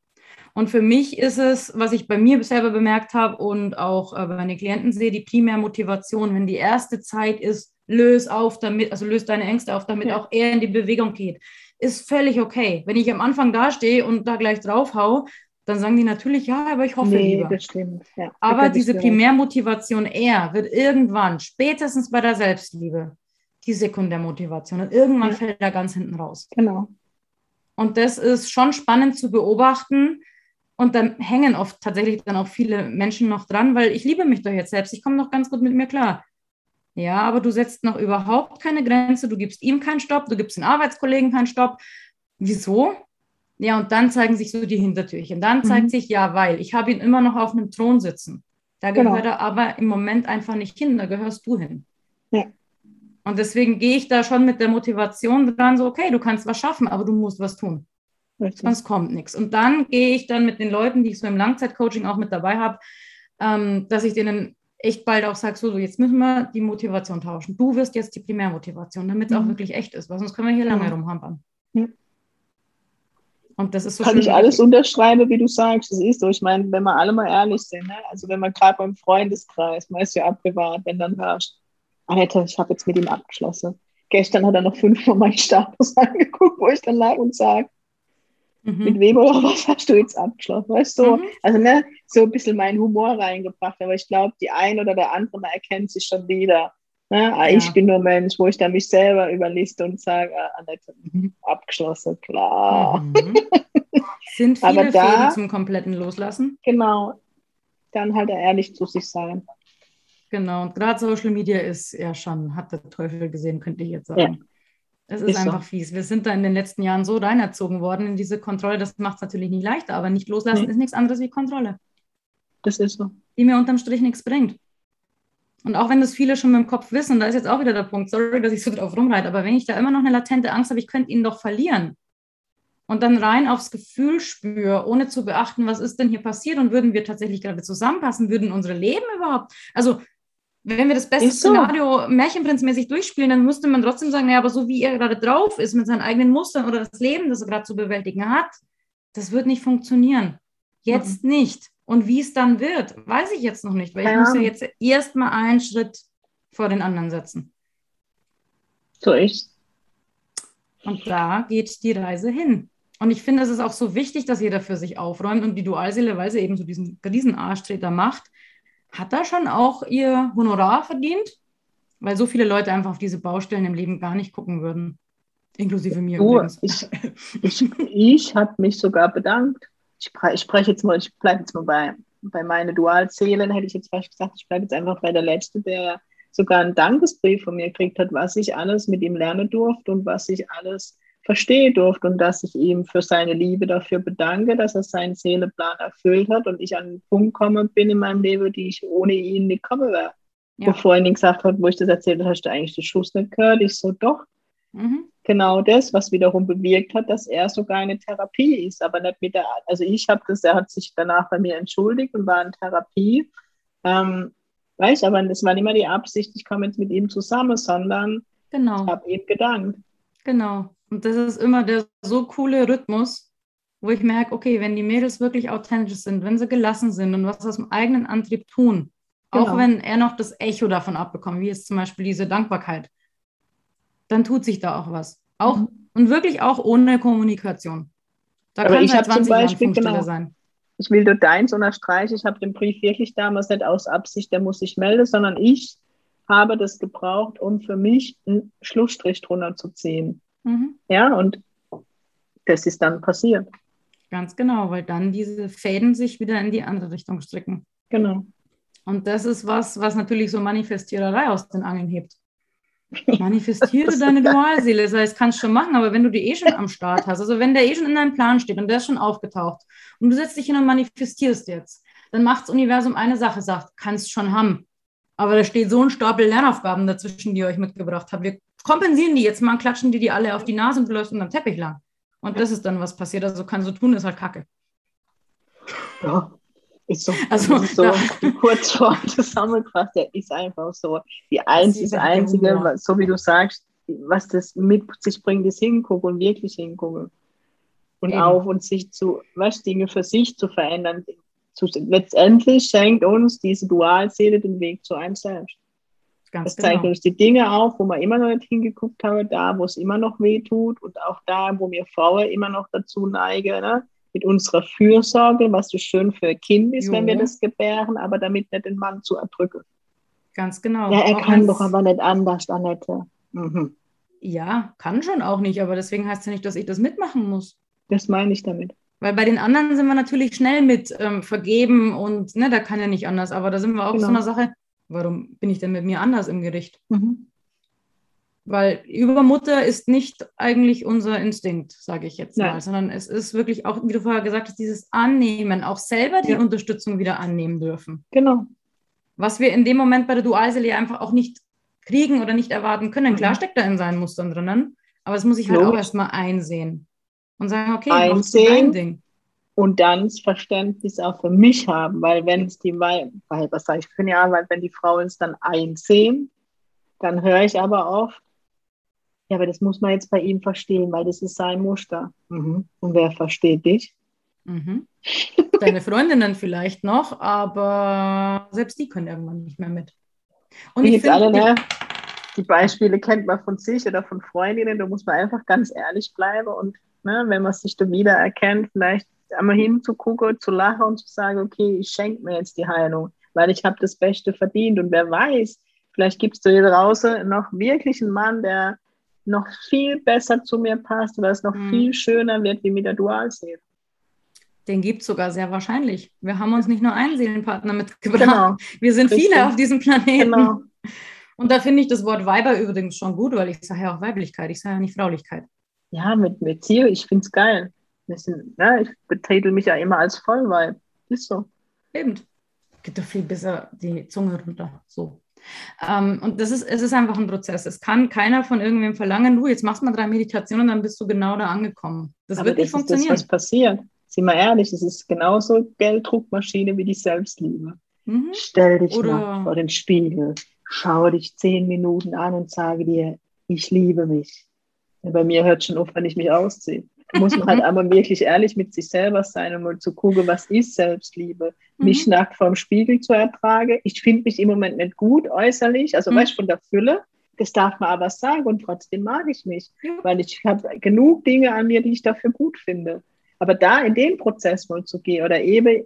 Und für mich ist es, was ich bei mir selber bemerkt habe und auch äh, bei meinen Klienten sehe, die Primärmotivation, wenn die erste Zeit ist, löse auf damit, also löse deine Ängste auf, damit ja. auch er in die Bewegung geht, ist völlig okay. Wenn ich am Anfang dastehe und da gleich drauf hau, dann sagen die natürlich, ja, aber ich hoffe nee, lieber. Ja, aber diese Primärmotivation er wird irgendwann, spätestens bei der Selbstliebe, die Sekundärmotivation. Und irgendwann ja. fällt er ganz hinten raus. Genau. Und das ist schon spannend zu beobachten. Und dann hängen oft tatsächlich dann auch viele Menschen noch dran, weil ich liebe mich doch jetzt selbst. Ich komme noch ganz gut mit mir klar. Ja, aber du setzt noch überhaupt keine Grenze. Du gibst ihm keinen Stopp. Du gibst den Arbeitskollegen keinen Stopp. Wieso? Ja, und dann zeigen sich so die Hintertürchen. Dann zeigt mhm. sich, ja, weil ich habe ihn immer noch auf einem Thron sitzen. Da genau. gehört er aber im Moment einfach nicht hin. Da gehörst du hin. Ja. Und deswegen gehe ich da schon mit der Motivation dran, so, okay, du kannst was schaffen, aber du musst was tun. Richtig. Sonst kommt nichts. Und dann gehe ich dann mit den Leuten, die ich so im Langzeitcoaching auch mit dabei habe, ähm, dass ich denen echt bald auch sage, so, so, jetzt müssen wir die Motivation tauschen. Du wirst jetzt die Primärmotivation, damit es mhm. auch wirklich echt ist, weil sonst können wir hier lange mhm. rumhampern. Ja. Und das ist so Kann ich alles unterschreiben, wie du sagst. Das ist so. Ich meine, wenn wir alle mal ehrlich sind, ne? also wenn man gerade beim Freundeskreis, man ist ja abgewahrt, wenn dann hörst, Alter, ich habe jetzt mit ihm abgeschlossen. Gestern hat er noch fünfmal meinen Status (laughs) angeguckt, wo ich dann lag und sage, Mhm. Mit wem oder (laughs) was hast du jetzt abgeschlossen? Weißt du? Mhm. Also ne, so ein bisschen meinen Humor reingebracht, aber ich glaube, die ein oder der andere erkennt sich schon wieder. Ne? Ah, ja. Ich bin nur Mensch, wo ich dann mich selber überliste und sage, ah, Annette, mhm, abgeschlossen, klar. Mhm. (laughs) Sind viele aber da, Fäden zum kompletten Loslassen? Genau. Dann halt ehrlich zu sich sein. Genau, und gerade Social Media ist ja schon, hat der Teufel gesehen, könnte ich jetzt sagen. Es ist, ist einfach so. fies. Wir sind da in den letzten Jahren so reinerzogen worden in diese Kontrolle. Das macht es natürlich nicht leichter, aber nicht loslassen nee. ist nichts anderes wie Kontrolle. Das ist so. Die mir unterm Strich nichts bringt. Und auch wenn das viele schon mit dem Kopf wissen, da ist jetzt auch wieder der Punkt, sorry, dass ich so drauf rumreite, aber wenn ich da immer noch eine latente Angst habe, ich könnte ihn doch verlieren und dann rein aufs Gefühl spüre, ohne zu beachten, was ist denn hier passiert und würden wir tatsächlich gerade zusammenpassen, würden unsere Leben überhaupt, also wenn wir das beste so. Szenario märchenprinzmäßig durchspielen, dann müsste man trotzdem sagen, ja, aber so wie er gerade drauf ist mit seinen eigenen Mustern oder das Leben, das er gerade zu bewältigen hat, das wird nicht funktionieren. Jetzt mhm. nicht. Und wie es dann wird, weiß ich jetzt noch nicht, weil ja. ich muss ja jetzt erstmal einen Schritt vor den anderen setzen. So ist. Und da geht die Reise hin. Und ich finde, es ist auch so wichtig, dass jeder für sich aufräumt und die Dualseele, weil sie eben so diesen riesen Arschtreter macht, hat da schon auch ihr Honorar verdient, weil so viele Leute einfach auf diese Baustellen im Leben gar nicht gucken würden. Inklusive mir übrigens. Ich, ich, ich habe mich sogar bedankt. Ich, ich spreche jetzt mal, ich bleibe jetzt mal bei, bei meinen Dualzählen, hätte ich jetzt fast gesagt, ich bleibe jetzt einfach bei der Letzte, der sogar einen Dankesbrief von mir gekriegt hat, was ich alles mit ihm lernen durfte und was ich alles verstehen durfte und dass ich ihm für seine Liebe dafür bedanke, dass er seinen Seeleplan erfüllt hat und ich an einen Punkt gekommen bin in meinem Leben, die ich ohne ihn nicht kommen wäre. Ja. Bevor ihn gesagt hat, wo ich das erzählt habe, hast du eigentlich den Schuss nicht gehört? Ich so, doch. Mhm. Genau das, was wiederum bewirkt hat, dass er sogar eine Therapie ist, aber nicht mit der, also ich habe das, er hat sich danach bei mir entschuldigt und war in Therapie. Ähm, weiß, aber das war nicht mehr die Absicht, ich komme jetzt mit ihm zusammen, sondern genau. ich habe ihm gedankt. Genau. Und das ist immer der so coole Rhythmus, wo ich merke, okay, wenn die Mädels wirklich authentisch sind, wenn sie gelassen sind und was aus dem eigenen Antrieb tun, genau. auch wenn er noch das Echo davon abbekommt, wie jetzt zum Beispiel diese Dankbarkeit, dann tut sich da auch was. Auch mhm. und wirklich auch ohne Kommunikation. Da Aber kann ich habe zum Beispiel genau, sein. Ich will nur deins unterstreichen. Ich habe den Brief wirklich damals nicht aus Absicht, der muss sich melden, sondern ich habe das gebraucht, um für mich einen Schlussstrich drunter zu ziehen. Mhm. Ja, und das ist dann passiert. Ganz genau, weil dann diese Fäden sich wieder in die andere Richtung stricken. Genau. Und das ist was, was natürlich so Manifestiererei aus den Angeln hebt. (laughs) Manifestiere deine Dualseele. Das heißt, kannst du schon machen, aber wenn du die eh schon am Start hast, also wenn der eh schon in deinem Plan steht und der ist schon aufgetaucht und du setzt dich hin und manifestierst jetzt, dann macht das Universum eine Sache, sagt, kannst schon haben. Aber da steht so ein Stapel Lernaufgaben dazwischen, die ihr euch mitgebracht habt. Wir kompensieren die jetzt mal, klatschen die die alle auf die Nase und du läufst unter dem Teppich lang. Und das ist dann, was passiert. Also kann so tun, ist halt Kacke. Ja, ist so. Also, ist so die Kurzform zusammengefasst, der ist einfach so. Die Eins ist das Einzige, so wie du sagst, was das mit sich bringt, ist hingucken und wirklich hingucken. Und Eben. auf und sich zu, was Dinge für sich zu verändern. Letztendlich schenkt uns diese Dualseele den Weg zu einem selbst. Ganz das zeigt genau. uns die Dinge auf, wo wir immer noch nicht hingeguckt haben, da, wo es immer noch weh tut und auch da, wo wir Frauen immer noch dazu neigen, ne? mit unserer Fürsorge, was so schön für ein Kind ist, jo. wenn wir das gebären, aber damit nicht den Mann zu erdrücken. Ganz genau. Ja, er auch kann doch aber nicht anders, Annette. Mhm. Ja, kann schon auch nicht, aber deswegen heißt es ja nicht, dass ich das mitmachen muss. Das meine ich damit. Weil bei den anderen sind wir natürlich schnell mit ähm, vergeben und ne, da kann ja nicht anders, aber da sind wir auch genau. so einer Sache, Warum bin ich denn mit mir anders im Gericht? Mhm. Weil Übermutter ist nicht eigentlich unser Instinkt, sage ich jetzt Nein. mal, sondern es ist wirklich auch, wie du vorher gesagt hast, dieses Annehmen, auch selber die ja. Unterstützung wieder annehmen dürfen. Genau. Was wir in dem Moment bei der Dualseele einfach auch nicht kriegen oder nicht erwarten können. Mhm. Klar steckt da in seinen Mustern drinnen, aber das muss ich halt Los. auch erstmal einsehen und sagen, okay, einsehen, dein Ding und dann das Verständnis auch für mich haben, weil wenn es die, weil, was sage ich für ja, weil wenn die Frauen es dann einsehen, dann höre ich aber oft, ja, aber das muss man jetzt bei ihm verstehen, weil das ist sein Muster. Mhm. Und wer versteht dich? Mhm. Deine Freundinnen vielleicht noch, aber selbst die können irgendwann nicht mehr mit. Und ich finde, alle, ne? die Beispiele kennt man von sich oder von Freundinnen, da muss man einfach ganz ehrlich bleiben und ne, wenn man sich da wiedererkennt, vielleicht einmal hinzugucken, zu lachen und zu sagen, okay, ich schenke mir jetzt die Heilung, weil ich habe das Beste verdient. Und wer weiß, vielleicht gibt es da hier draußen noch wirklich einen Mann, der noch viel besser zu mir passt oder es noch mhm. viel schöner wird wie mit der Dualseele. Den gibt es sogar sehr wahrscheinlich. Wir haben uns nicht nur einen Seelenpartner mitgebracht. Genau. Wir sind Richtig. viele auf diesem Planeten. Genau. Und da finde ich das Wort Weiber übrigens schon gut, weil ich sage ja auch Weiblichkeit, ich sage ja nicht Fraulichkeit. Ja, mit, mit Ziel, ich finde es geil. Bisschen, ja, ich betitel mich ja immer als Vollweib. Ist so. Eben. Geht doch viel besser die Zunge runter. So. Ähm, und das ist, es ist einfach ein Prozess. Es kann keiner von irgendwem verlangen, du, jetzt machst mal drei Meditationen, dann bist du genau da angekommen. Das Aber wird nicht funktionieren. Das, was passiert. Sieh mal ehrlich, es ist genauso Gelddruckmaschine wie die Selbstliebe. Mhm. Stell dich Oder mal vor den Spiegel, schau dich zehn Minuten an und sage dir, ich liebe mich. Ja, bei mir hört schon auf, wenn ich mich ausziehe. Da muss man halt (laughs) einmal wirklich ehrlich mit sich selber sein und mal zu gucken, was ist Selbstliebe? Mhm. Mich nackt vorm Spiegel zu ertragen. Ich finde mich im Moment nicht gut äußerlich, also mhm. weißt du, von der Fülle. Das darf man aber sagen und trotzdem mag ich mich, weil ich habe genug Dinge an mir, die ich dafür gut finde. Aber da in den Prozess mal zu gehen oder eben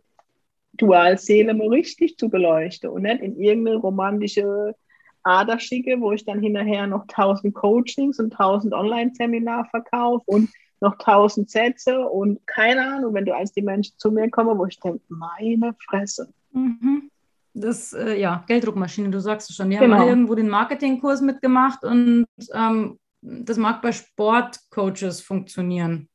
Dualseele mal richtig zu beleuchten und nicht in irgendeine romantische Ader schicke, wo ich dann hinterher noch tausend Coachings und tausend Online-Seminar verkaufe und noch tausend Sätze und keine Ahnung, wenn du als die Menschen zu mir kommen, wo ich denke, meine Fresse. Mhm. Das, äh, ja, Gelddruckmaschine, du sagst es schon. Die genau. haben irgendwo den Marketingkurs mitgemacht und ähm, das mag bei Sportcoaches funktionieren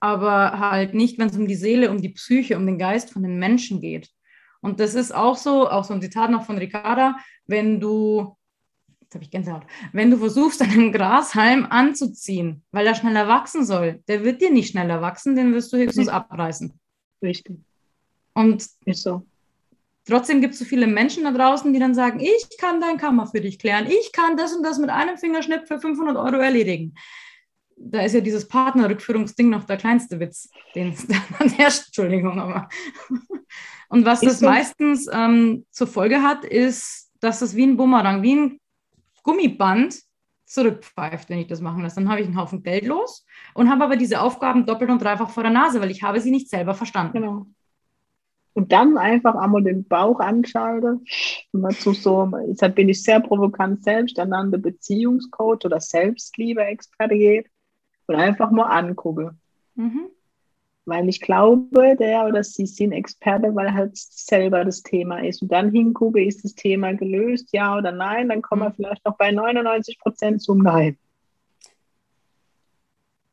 aber halt nicht, wenn es um die Seele, um die Psyche, um den Geist von den Menschen geht. Und das ist auch so, auch so ein Zitat noch von Ricarda, wenn du, jetzt habe ich Gänsehaut, wenn du versuchst, (laughs) einen Grashalm anzuziehen, weil er schneller wachsen soll, der wird dir nicht schneller wachsen, den wirst du höchstens Richtig. abreißen. Richtig. Und ist so. Trotzdem gibt es so viele Menschen da draußen, die dann sagen, ich kann dein Kammer für dich klären, ich kann das und das mit einem Fingerschnipp für 500 Euro erledigen da ist ja dieses Partnerrückführungsding noch der kleinste Witz, den es (laughs) dann herrscht. Entschuldigung, aber. (laughs) Und was das meistens ähm, zur Folge hat, ist, dass es wie ein Bumerang, wie ein Gummiband zurückpfeift, wenn ich das machen lasse. Dann habe ich einen Haufen Geld los und habe aber diese Aufgaben doppelt und dreifach vor der Nase, weil ich habe sie nicht selber verstanden. Genau. Und dann einfach einmal den Bauch anschalte und dazu so, deshalb bin ich sehr provokant selbsternannte Beziehungscoach oder Selbstliebe-Experte geht und einfach mal angucke. Mhm. Weil ich glaube, der oder sie sind Experte, weil halt selber das Thema ist. Und dann hingucke, ist das Thema gelöst, ja oder nein, dann kommen wir mhm. vielleicht noch bei 99 Prozent zum Nein.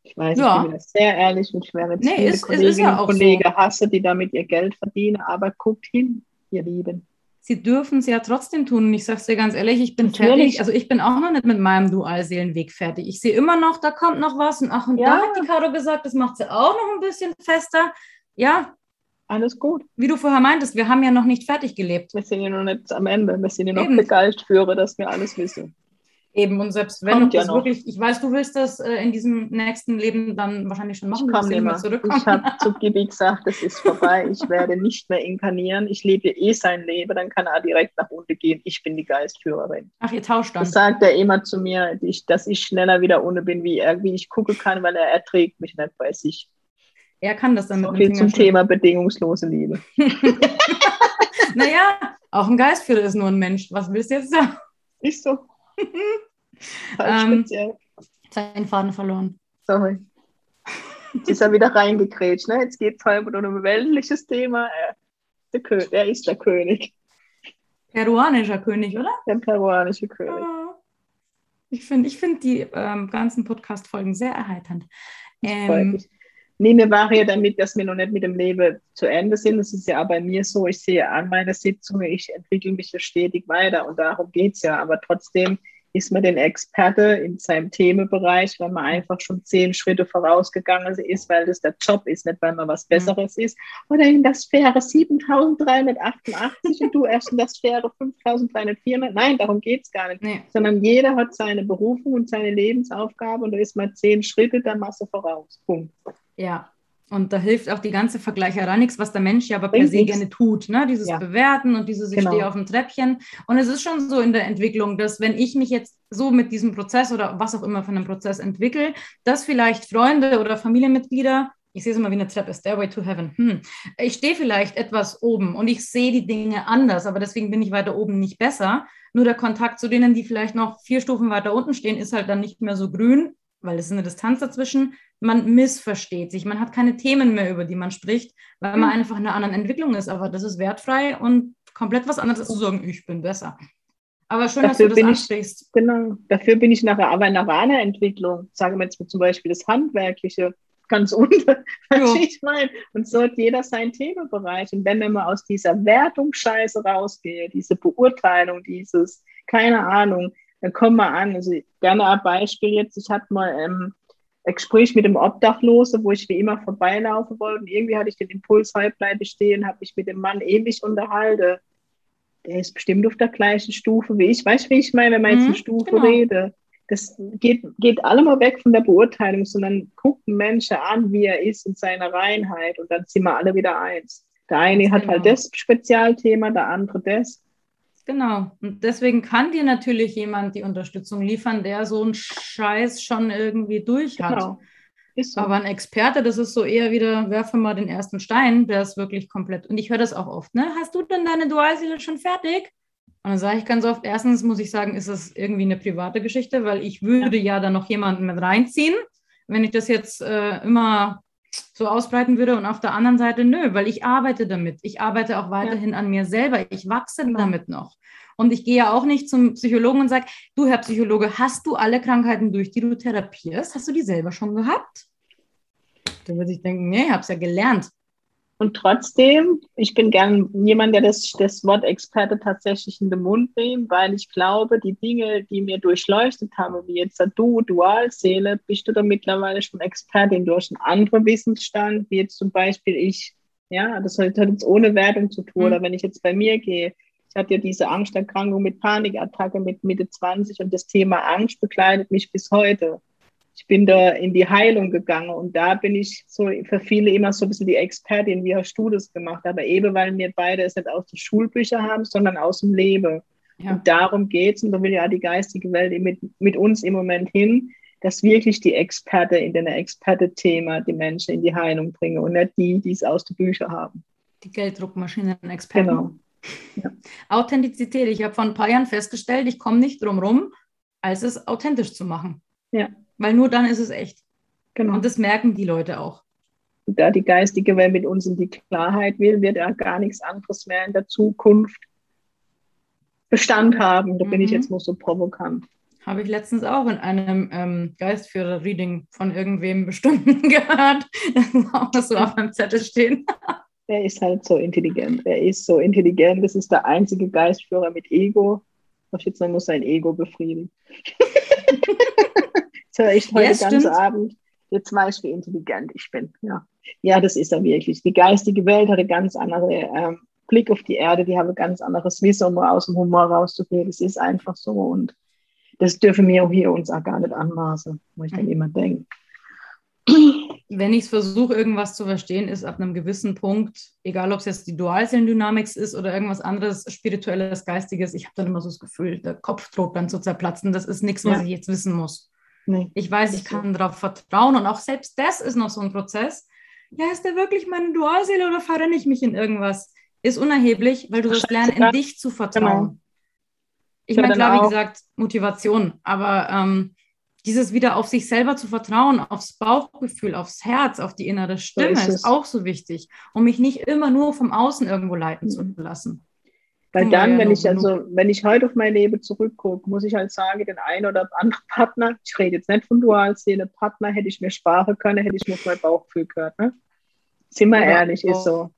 Ich weiß, ja. ich bin sehr ehrlich und ich werde jetzt nee, viele ist, Kolleginnen ja und Kollegen so. hasse, die damit ihr Geld verdienen, aber guckt hin, ihr Lieben sie dürfen es ja trotzdem tun. Und ich sage es dir ganz ehrlich, ich bin Natürlich. fertig. Also ich bin auch noch nicht mit meinem Dualseelenweg fertig. Ich sehe immer noch, da kommt noch was. Und ach, und ja. da hat die Caro gesagt, das macht sie auch noch ein bisschen fester. Ja. Alles gut. Wie du vorher meintest, wir haben ja noch nicht fertig gelebt. Wir sind ja noch nicht am Ende. Wir sind ja noch Eben. begeistert führe, dass wir alles wissen. Eben, und selbst wenn Kommt du ja das noch. wirklich, ich weiß, du willst das äh, in diesem nächsten Leben dann wahrscheinlich schon machen, ich komme nicht zurückkommen. Ich habe zu Gibi gesagt, es ist vorbei, ich (laughs) werde nicht mehr inkarnieren, ich lebe eh sein Leben, dann kann er direkt nach unten gehen, ich bin die Geistführerin. Ach, ihr tauscht dann. Das sagt er immer zu mir, dass ich schneller wieder ohne bin, wie er, wie ich gucken kann, weil er erträgt mich nicht bei sich. Er kann das dann so mit viel zum Thema bedingungslose Liebe. (laughs) naja, auch ein Geistführer ist nur ein Mensch. Was willst du jetzt sagen? Ist so. (laughs) ähm, seinen Faden verloren. Sorry. Jetzt ist er wieder reingekrätscht. Ne? Jetzt geht es halt um ein weltliches Thema. Er, der König, er ist der König. Peruanischer König, oder? Der peruanische König. Ja. Ich finde ich find die ähm, ganzen Podcast-Folgen sehr erheiternd. Ähm, Nee, mir war ja damit, dass wir noch nicht mit dem Leben zu Ende sind. Das ist ja auch bei mir so. Ich sehe an meiner Sitzung, ich entwickle mich ja stetig weiter und darum geht es ja. Aber trotzdem ist man den Experte in seinem Themenbereich, weil man einfach schon zehn Schritte vorausgegangen ist, weil das der Job ist, nicht weil man was mhm. Besseres mhm. ist. Oder in der Sphäre 7388 und du erst in der Sphäre 5304. Nein, darum geht es gar nicht. Nee. Sondern jeder hat seine Berufung und seine Lebensaufgabe und da ist man zehn Schritte der Masse voraus. Punkt. Ja, Und da hilft auch die ganze Vergleicherei nichts, was der Mensch ja aber per se gerne tut. Ne? Dieses ja. Bewerten und dieses Ich genau. stehe auf dem Treppchen. Und es ist schon so in der Entwicklung, dass wenn ich mich jetzt so mit diesem Prozess oder was auch immer von einem Prozess entwickle, dass vielleicht Freunde oder Familienmitglieder, ich sehe es immer wie eine Treppe, Stairway to Heaven, hm, ich stehe vielleicht etwas oben und ich sehe die Dinge anders, aber deswegen bin ich weiter oben nicht besser. Nur der Kontakt zu denen, die vielleicht noch vier Stufen weiter unten stehen, ist halt dann nicht mehr so grün, weil es ist eine Distanz dazwischen man missversteht sich, man hat keine Themen mehr, über die man spricht, weil man mhm. einfach in einer anderen Entwicklung ist. Aber das ist wertfrei und komplett was anderes, als zu sagen, ich bin besser. Aber schön, dafür dass du das ansprichst. Ich, genau, dafür bin ich nachher aber in einer Weiterentwicklung. Sagen wir jetzt zum Beispiel das Handwerkliche, ganz unten, was ich meine. Und so hat jeder sein Themenbereich. Und wenn wir mal aus dieser Wertungsscheiße rausgehen, diese Beurteilung, dieses, keine Ahnung, dann kommen wir an. Also gerne ein Beispiel jetzt, ich hatte mal ähm, ein Gespräch mit dem Obdachlose, wo ich wie immer vorbeilaufen wollte. Und irgendwie hatte ich den Impuls, halbleite stehen, habe mich mit dem Mann ewig unterhalten. Der ist bestimmt auf der gleichen Stufe wie ich. Weißt du, wie ich meine, wenn man mhm, jetzt eine Stufe genau. rede? Das geht, geht allemal weg von der Beurteilung, sondern gucken Menschen an, wie er ist in seiner Reinheit. Und dann sind wir alle wieder eins. Der eine genau. hat halt genau. das Spezialthema, der andere das. Genau. Und deswegen kann dir natürlich jemand die Unterstützung liefern, der so einen Scheiß schon irgendwie durch hat. Genau. So. Aber ein Experte, das ist so eher wieder, werfe mal den ersten Stein, der ist wirklich komplett. Und ich höre das auch oft, ne? Hast du denn deine Dualseele schon fertig? Und dann sage ich ganz oft, erstens muss ich sagen, ist das irgendwie eine private Geschichte, weil ich würde ja, ja da noch jemanden mit reinziehen. Wenn ich das jetzt äh, immer so ausbreiten würde. Und auf der anderen Seite, nö, weil ich arbeite damit. Ich arbeite auch weiterhin ja. an mir selber. Ich wachse genau. damit noch. Und ich gehe ja auch nicht zum Psychologen und sage, du Herr Psychologe, hast du alle Krankheiten durch, die du therapierst? Hast du die selber schon gehabt? Dann würde ich denken, nee, ich habe es ja gelernt. Und trotzdem, ich bin gern jemand, der das, das Wort Experte tatsächlich in den Mund nimmt, weil ich glaube, die Dinge, die mir durchleuchtet haben, wie jetzt du, Dualseele, bist du da mittlerweile schon Expertin durch einen anderen Wissensstand, wie jetzt zum Beispiel ich. Ja, das hat jetzt ohne Wertung zu tun. Mhm. Oder wenn ich jetzt bei mir gehe, ich hatte ja diese Angsterkrankung mit Panikattacke mit Mitte 20 und das Thema Angst begleitet mich bis heute ich bin da in die Heilung gegangen und da bin ich so für viele immer so ein bisschen die Expertin, wie hast du das gemacht? Aber eben, weil wir beide es nicht aus den Schulbüchern haben, sondern aus dem Leben. Ja. Und darum geht es, und da will ja die geistige Welt mit, mit uns im Moment hin, dass wirklich die Experte in den Experte-Thema die Menschen in die Heilung bringen und nicht die, die es aus den Büchern haben. Die Gelddruckmaschinen-Experten. Genau. Ja. Authentizität. Ich habe vor ein paar Jahren festgestellt, ich komme nicht drum rum, als es authentisch zu machen. Ja weil nur dann ist es echt. Genau. Und das merken die Leute auch. Da die geistige Welt mit uns in die Klarheit will, wird ja gar nichts anderes mehr in der Zukunft Bestand haben. Da mhm. bin ich mhm. jetzt nur so provokant. Habe ich letztens auch in einem ähm, Geistführer-Reading von irgendwem bestimmten (laughs) gehört. Das ist auch so auf meinem Zettel stehen. er ist halt so intelligent. Er ist so intelligent. Das ist der einzige Geistführer mit Ego. Was jetzt muss sein Ego befriedigen. (laughs) höre ich heute ja, ganz Abend. Jetzt weiß ich, wie intelligent ich bin. Ja. ja, das ist er wirklich. Die geistige Welt hat einen ganz anderen ähm, Blick auf die Erde, die haben ein ganz anderes Wissen, um aus dem Humor rauszugehen. Das ist einfach so. Und das dürfen wir auch hier uns auch gar nicht anmaßen, wo ich dann immer denke. Wenn ich es versuche, irgendwas zu verstehen, ist ab einem gewissen Punkt, egal ob es jetzt die Dualseelendynamik ist oder irgendwas anderes, spirituelles, geistiges, ich habe dann immer so das Gefühl, der Kopf droht dann zu zerplatzen. Das ist nichts, was ja. ich jetzt wissen muss. Nee, ich weiß, ich kann so. darauf vertrauen und auch selbst das ist noch so ein Prozess. Ja, ist der wirklich meine Dualseele oder verrenne ich mich in irgendwas? Ist unerheblich, weil du das lernen, in dich zu vertrauen. Genau. Ich meine, klar, wie gesagt, Motivation, aber ähm, dieses wieder auf sich selber zu vertrauen, aufs Bauchgefühl, aufs Herz, auf die innere Stimme, ist, ist, auch so wichtig, um mich nicht immer nur vom Außen irgendwo leiten mhm. zu lassen. Weil dann, wenn ich also, wenn ich heute auf mein Leben zurückgucke, muss ich halt sagen, den einen oder anderen Partner, ich rede jetzt nicht von Dualseele, Partner hätte ich mir sparen können, hätte ich nur auf mein Bauchgefühl gehört. Ne? Sind wir ehrlich, ist so.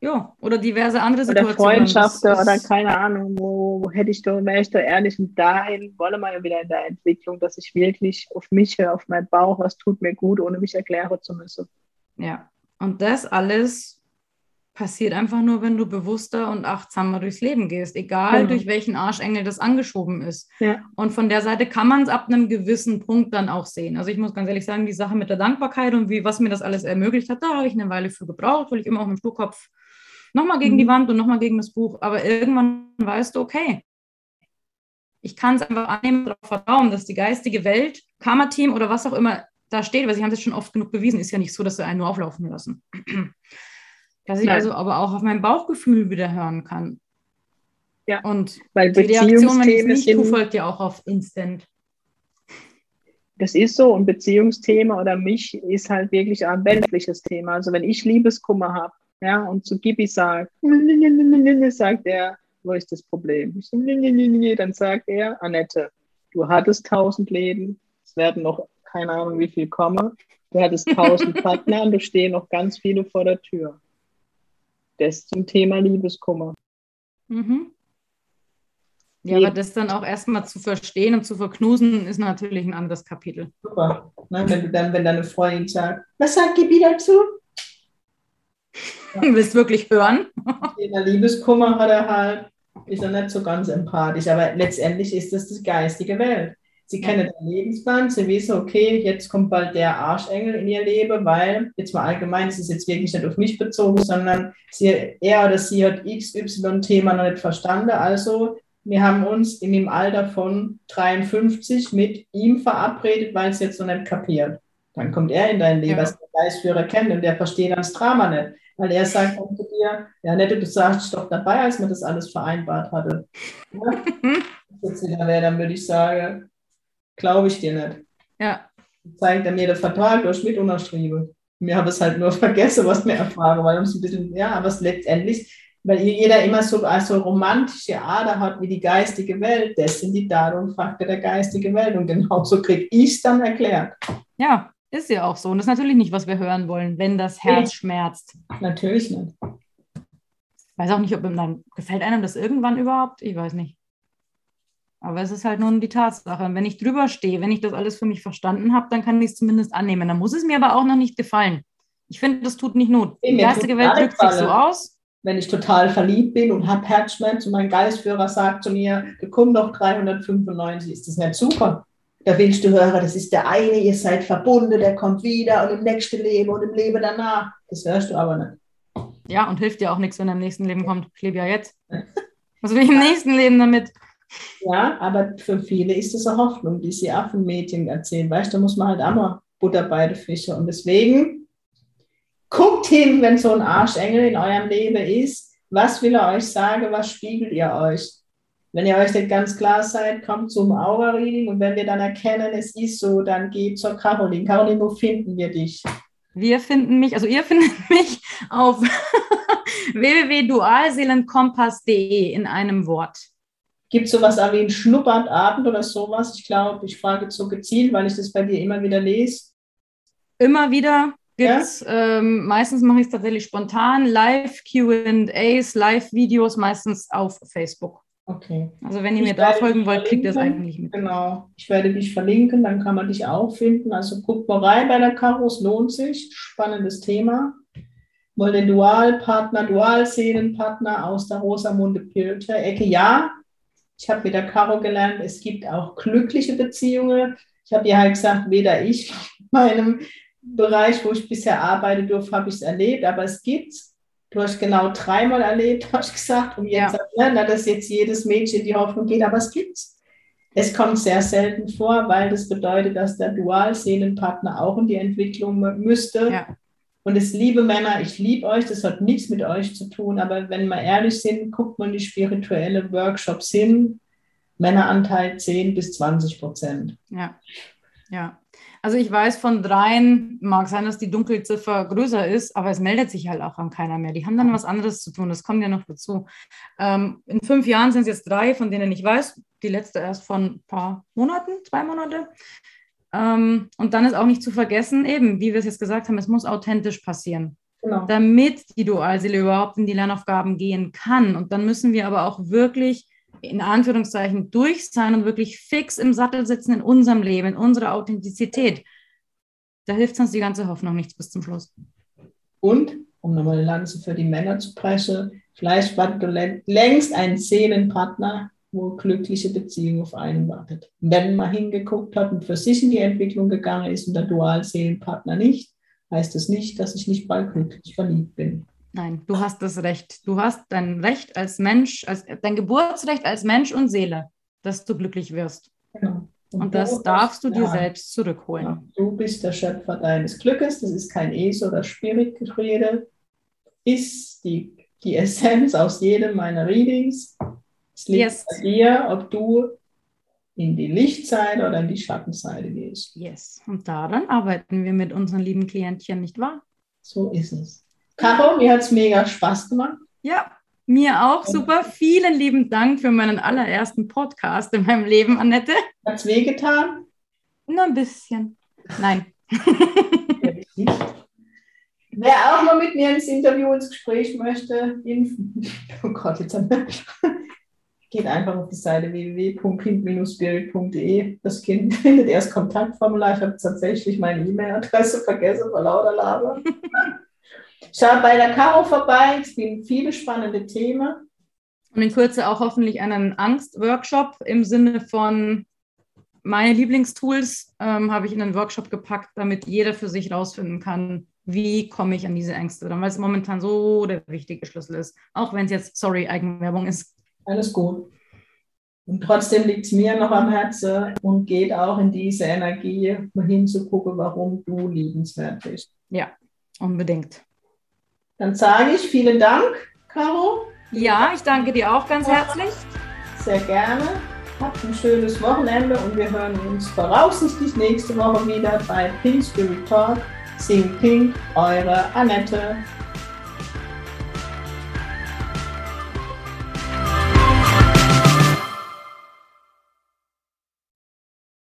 Ja, oder diverse andere Situationen. Oder Freundschaften oder keine Ahnung, wo, wo hätte ich da, wäre ich da ehrlich und dahin wollen wir ja wieder in der Entwicklung, dass ich wirklich auf mich höre, auf meinen Bauch, was tut mir gut, ohne mich erklären zu müssen. Ja, und das alles passiert einfach nur, wenn du bewusster und achtsamer durchs Leben gehst, egal Genau. durch welchen Arschengel das angeschoben ist. Ja. Und von der Seite kann man es ab einem gewissen Punkt dann auch sehen. Also ich muss ganz ehrlich sagen, die Sache mit der Dankbarkeit und wie, was mir das alles ermöglicht hat, da habe ich eine Weile für gebraucht, weil ich immer auf dem Sturkopf nochmal gegen Mhm. die Wand und nochmal gegen das Buch. Aber irgendwann weißt du, okay, ich kann es einfach annehmen und darauf vertrauen, dass die geistige Welt, Karma-Team oder was auch immer da steht, weil sie haben es schon oft genug bewiesen, ist ja nicht so, dass sie einen nur auflaufen lassen. Dass ich Nein. also aber auch auf mein Bauchgefühl wieder hören kann. Ja. Und Weil die Reaktion, wenn ich es nicht tue, folgt ja auch auf Instant. das ist so, ein Beziehungsthema oder mich ist halt wirklich ein weltliches Thema. Also wenn ich Liebeskummer habe, ja, und zu Gibi sage, sagt er, wo ist das Problem? Ich so, dann sagt er, Annette, du hattest tausend Leben, es werden noch keine Ahnung wie viel kommen, du hattest tausend (laughs) Partner und du stehen noch ganz viele vor der Tür. Das zum Thema Liebeskummer. Mhm. Ja, aber das dann auch erstmal zu verstehen und zu verknusen, ist natürlich ein anderes Kapitel. Super. Ne, wenn du dann, wenn deine Freundin sagt, was sagt Gibi dazu? (laughs) Du willst wirklich hören? Thema Liebeskummer hat er halt, ist er nicht so ganz empathisch, aber letztendlich ist das die geistige Welt. Sie Ja. kennen den Lebensplan, sie wissen, okay, jetzt kommt bald der Arschengel in ihr Leben, weil, jetzt mal allgemein, das ist jetzt wirklich nicht auf mich bezogen, sondern sie, er oder sie hat XY-Thema noch nicht verstanden. Also, wir haben uns in dem Alter von 53 mit ihm verabredet, weil es jetzt noch nicht kapiert. Dann kommt er in dein Leben, Ja. als der Geistführer kennt und der versteht dann das Drama nicht. Weil er sagt dann zu dir, ja, Nette, du sagst doch dabei, als man das alles vereinbart hatte. Ja? (laughs) Jetzt wieder wäre, dann würde ich sagen, glaube ich dir nicht. Ja, Zeigt er mir den Vertrag durch mit unterschrieben. Wir haben es halt nur (laughs) vergessen, was wir erfahren, weil uns ein bisschen, ja, aber es letztendlich, weil jeder immer so also romantische Ader hat wie die geistige Welt, das sind die Daten und Fakten der geistigen Welt. Und genauso kriege ich es dann erklärt. ja, ist ja auch so. Und das ist natürlich nicht, was wir hören wollen, wenn das Herz schmerzt. Natürlich nicht. Ich weiß auch nicht, ob nein, gefällt einem das irgendwann überhaupt? Ich weiß nicht. Aber es ist halt nun die Tatsache. Und wenn ich drüber stehe, wenn ich das alles für mich verstanden habe, dann kann ich es zumindest annehmen. Dann muss es mir aber auch noch nicht gefallen. Ich finde, das tut nicht Not. Die geistige Welt drückt sich so aus. wenn ich total verliebt bin und habe Herzschmerz und mein Geistführer sagt zu mir, komm doch 395, ist das nicht super? Da willst du hören, das ist der eine, ihr seid verbunden, der kommt wieder und im nächsten Leben und im Leben danach. Das hörst du aber nicht. Ja, und hilft dir auch nichts, wenn er im nächsten Leben kommt. Ich lebe ja jetzt. (laughs) Was will ich im nächsten Leben damit? Ja, aber für viele ist das eine Hoffnung, die sie Affenmädchen erzählen. Weißt du, da muss man halt auch mal Butter bei den Fische. Und deswegen guckt hin, wenn so ein Arschengel in eurem Leben ist. Was will er euch sagen? Was spiegelt ihr euch? Wenn ihr euch nicht ganz klar seid, kommt zum Aura-Reading und wenn wir dann erkennen, es ist so, dann geht zur Caroline. Caroline, wo finden wir dich? Wir finden mich, also ihr (laughs) findet mich auf (laughs) www.dualseelenkompass.de in einem Wort. Gibt es sowas wie einen Schnuppertabend oder sowas? Ich glaube, ich frage jetzt so gezielt, weil ich das bei dir immer wieder lese. Immer wieder gibt es, ähm, meistens mache ich es tatsächlich spontan, Live-QAs, Live-Videos, meistens auf Facebook. Okay. Also wenn ihr Ich mir da folgen wollt, kriegt ihr es verlinken. eigentlich mit. Genau. Ich werde dich verlinken, dann kann man dich auch finden. Also guck mal rein bei der Karos, lohnt sich. Spannendes Thema. Wollen den Dualpartner, Dualseelenpartner aus der Rosamunde Pilcher Ecke? Ja. Ich habe mit der Caro gelernt, es gibt auch glückliche Beziehungen. Ich habe ihr halt gesagt, weder ich (laughs) in meinem Bereich, wo ich bisher arbeiten durfte, habe ich es erlebt, aber es gibt's. Du hast genau dreimal erlebt, (laughs) habe ich gesagt, um jetzt Ja. ja. dass jetzt jedes Mädchen die Hoffnung geht, aber es gibt's. Es kommt sehr selten vor, weil das bedeutet, dass der Dualseelenpartner auch in die Entwicklung müsste. Ja. Und es liebe Männer, ich liebe euch, das hat nichts mit euch zu tun, aber wenn wir ehrlich sind, guckt man die spirituelle Workshops hin, Männeranteil 10 bis 20 Prozent. Ja, ja. Also ich weiß von dreien, mag sein, dass die Dunkelziffer größer ist, aber es meldet sich halt auch an keiner mehr. Die haben dann was anderes zu tun, das kommt ja noch dazu. Ähm, in fünf Jahren sind es jetzt drei, von denen ich weiß, die letzte erst von ein paar Monaten, zwei Monate. Ähm, und dann ist auch nicht zu vergessen, eben, wie wir es jetzt gesagt haben, es muss authentisch passieren, Genau. damit die Dualseele überhaupt in die Lernaufgaben gehen kann. Und dann müssen wir aber auch wirklich in Anführungszeichen durch sein und wirklich fix im Sattel sitzen in unserem Leben, in unserer Authentizität. Da hilft uns die ganze Hoffnung nichts bis zum Schluss. Und um nochmal eine Lanze für die Männer zu brechen. Vielleicht war du längst ein Seelenpartner, wo glückliche Beziehung auf einen wartet. Wenn man hingeguckt hat und für sich in die Entwicklung gegangen ist und der Dual-Seelenpartner nicht, heißt es das nicht, dass ich nicht bald glücklich verliebt bin. Nein, du hast das Recht. Du hast dein Recht als Mensch, als, dein Geburtsrecht als Mensch und Seele, dass du glücklich wirst. Genau. Und, und das darfst du dir ja, selbst zurückholen. Ja, du bist der Schöpfer deines Glückes. Das ist kein Es- oder Spirit-Gerede. Ist die, die Essenz aus jedem meiner Readings. Es liegt yes. bei dir, ob du in die Lichtseite oder in die Schattenseite gehst. Yes. Und daran arbeiten wir mit unseren lieben Klientchen, nicht wahr? So ist es. Caro, mir hat es mega Spaß gemacht. Ja, mir auch super. Vielen lieben Dank für meinen allerersten Podcast in meinem Leben, Annette. Hat es wehgetan? Nur ein bisschen. Nein. (laughs) Wer auch mal mit mir ins Interview, ins Gespräch möchte, (laughs) oh Gott, jetzt geht einfach auf die Seite www.kind-spirit.de. Das Kind (laughs) findet erst Kontaktformular. Ich habe tatsächlich meine E-Mail-Adresse vergessen vor lauter Laber. (laughs) Schaut bei der Caro vorbei, es gibt viele spannende Themen. Und in Kürze auch hoffentlich einen Angst-Workshop im Sinne von meine Lieblingstools ähm, habe ich in einen Workshop gepackt, damit jeder für sich rausfinden kann, wie komme ich an diese Ängste dann, weil es momentan so der wichtige Schlüssel ist. Auch wenn es jetzt, sorry, Eigenwerbung ist. Alles gut. Und trotzdem liegt es mir noch am Herzen und geht auch in diese Energie, hinzugucken, warum du liebenswert bist. Ja, unbedingt. Dann sage ich vielen Dank, Caro. Ja, ich danke dir auch ganz herzlich. Sehr gerne. Habt ein schönes Wochenende und wir hören uns voraussichtlich nächste Woche wieder bei Pink Spirit Talk. Sing Pink, eure Annette.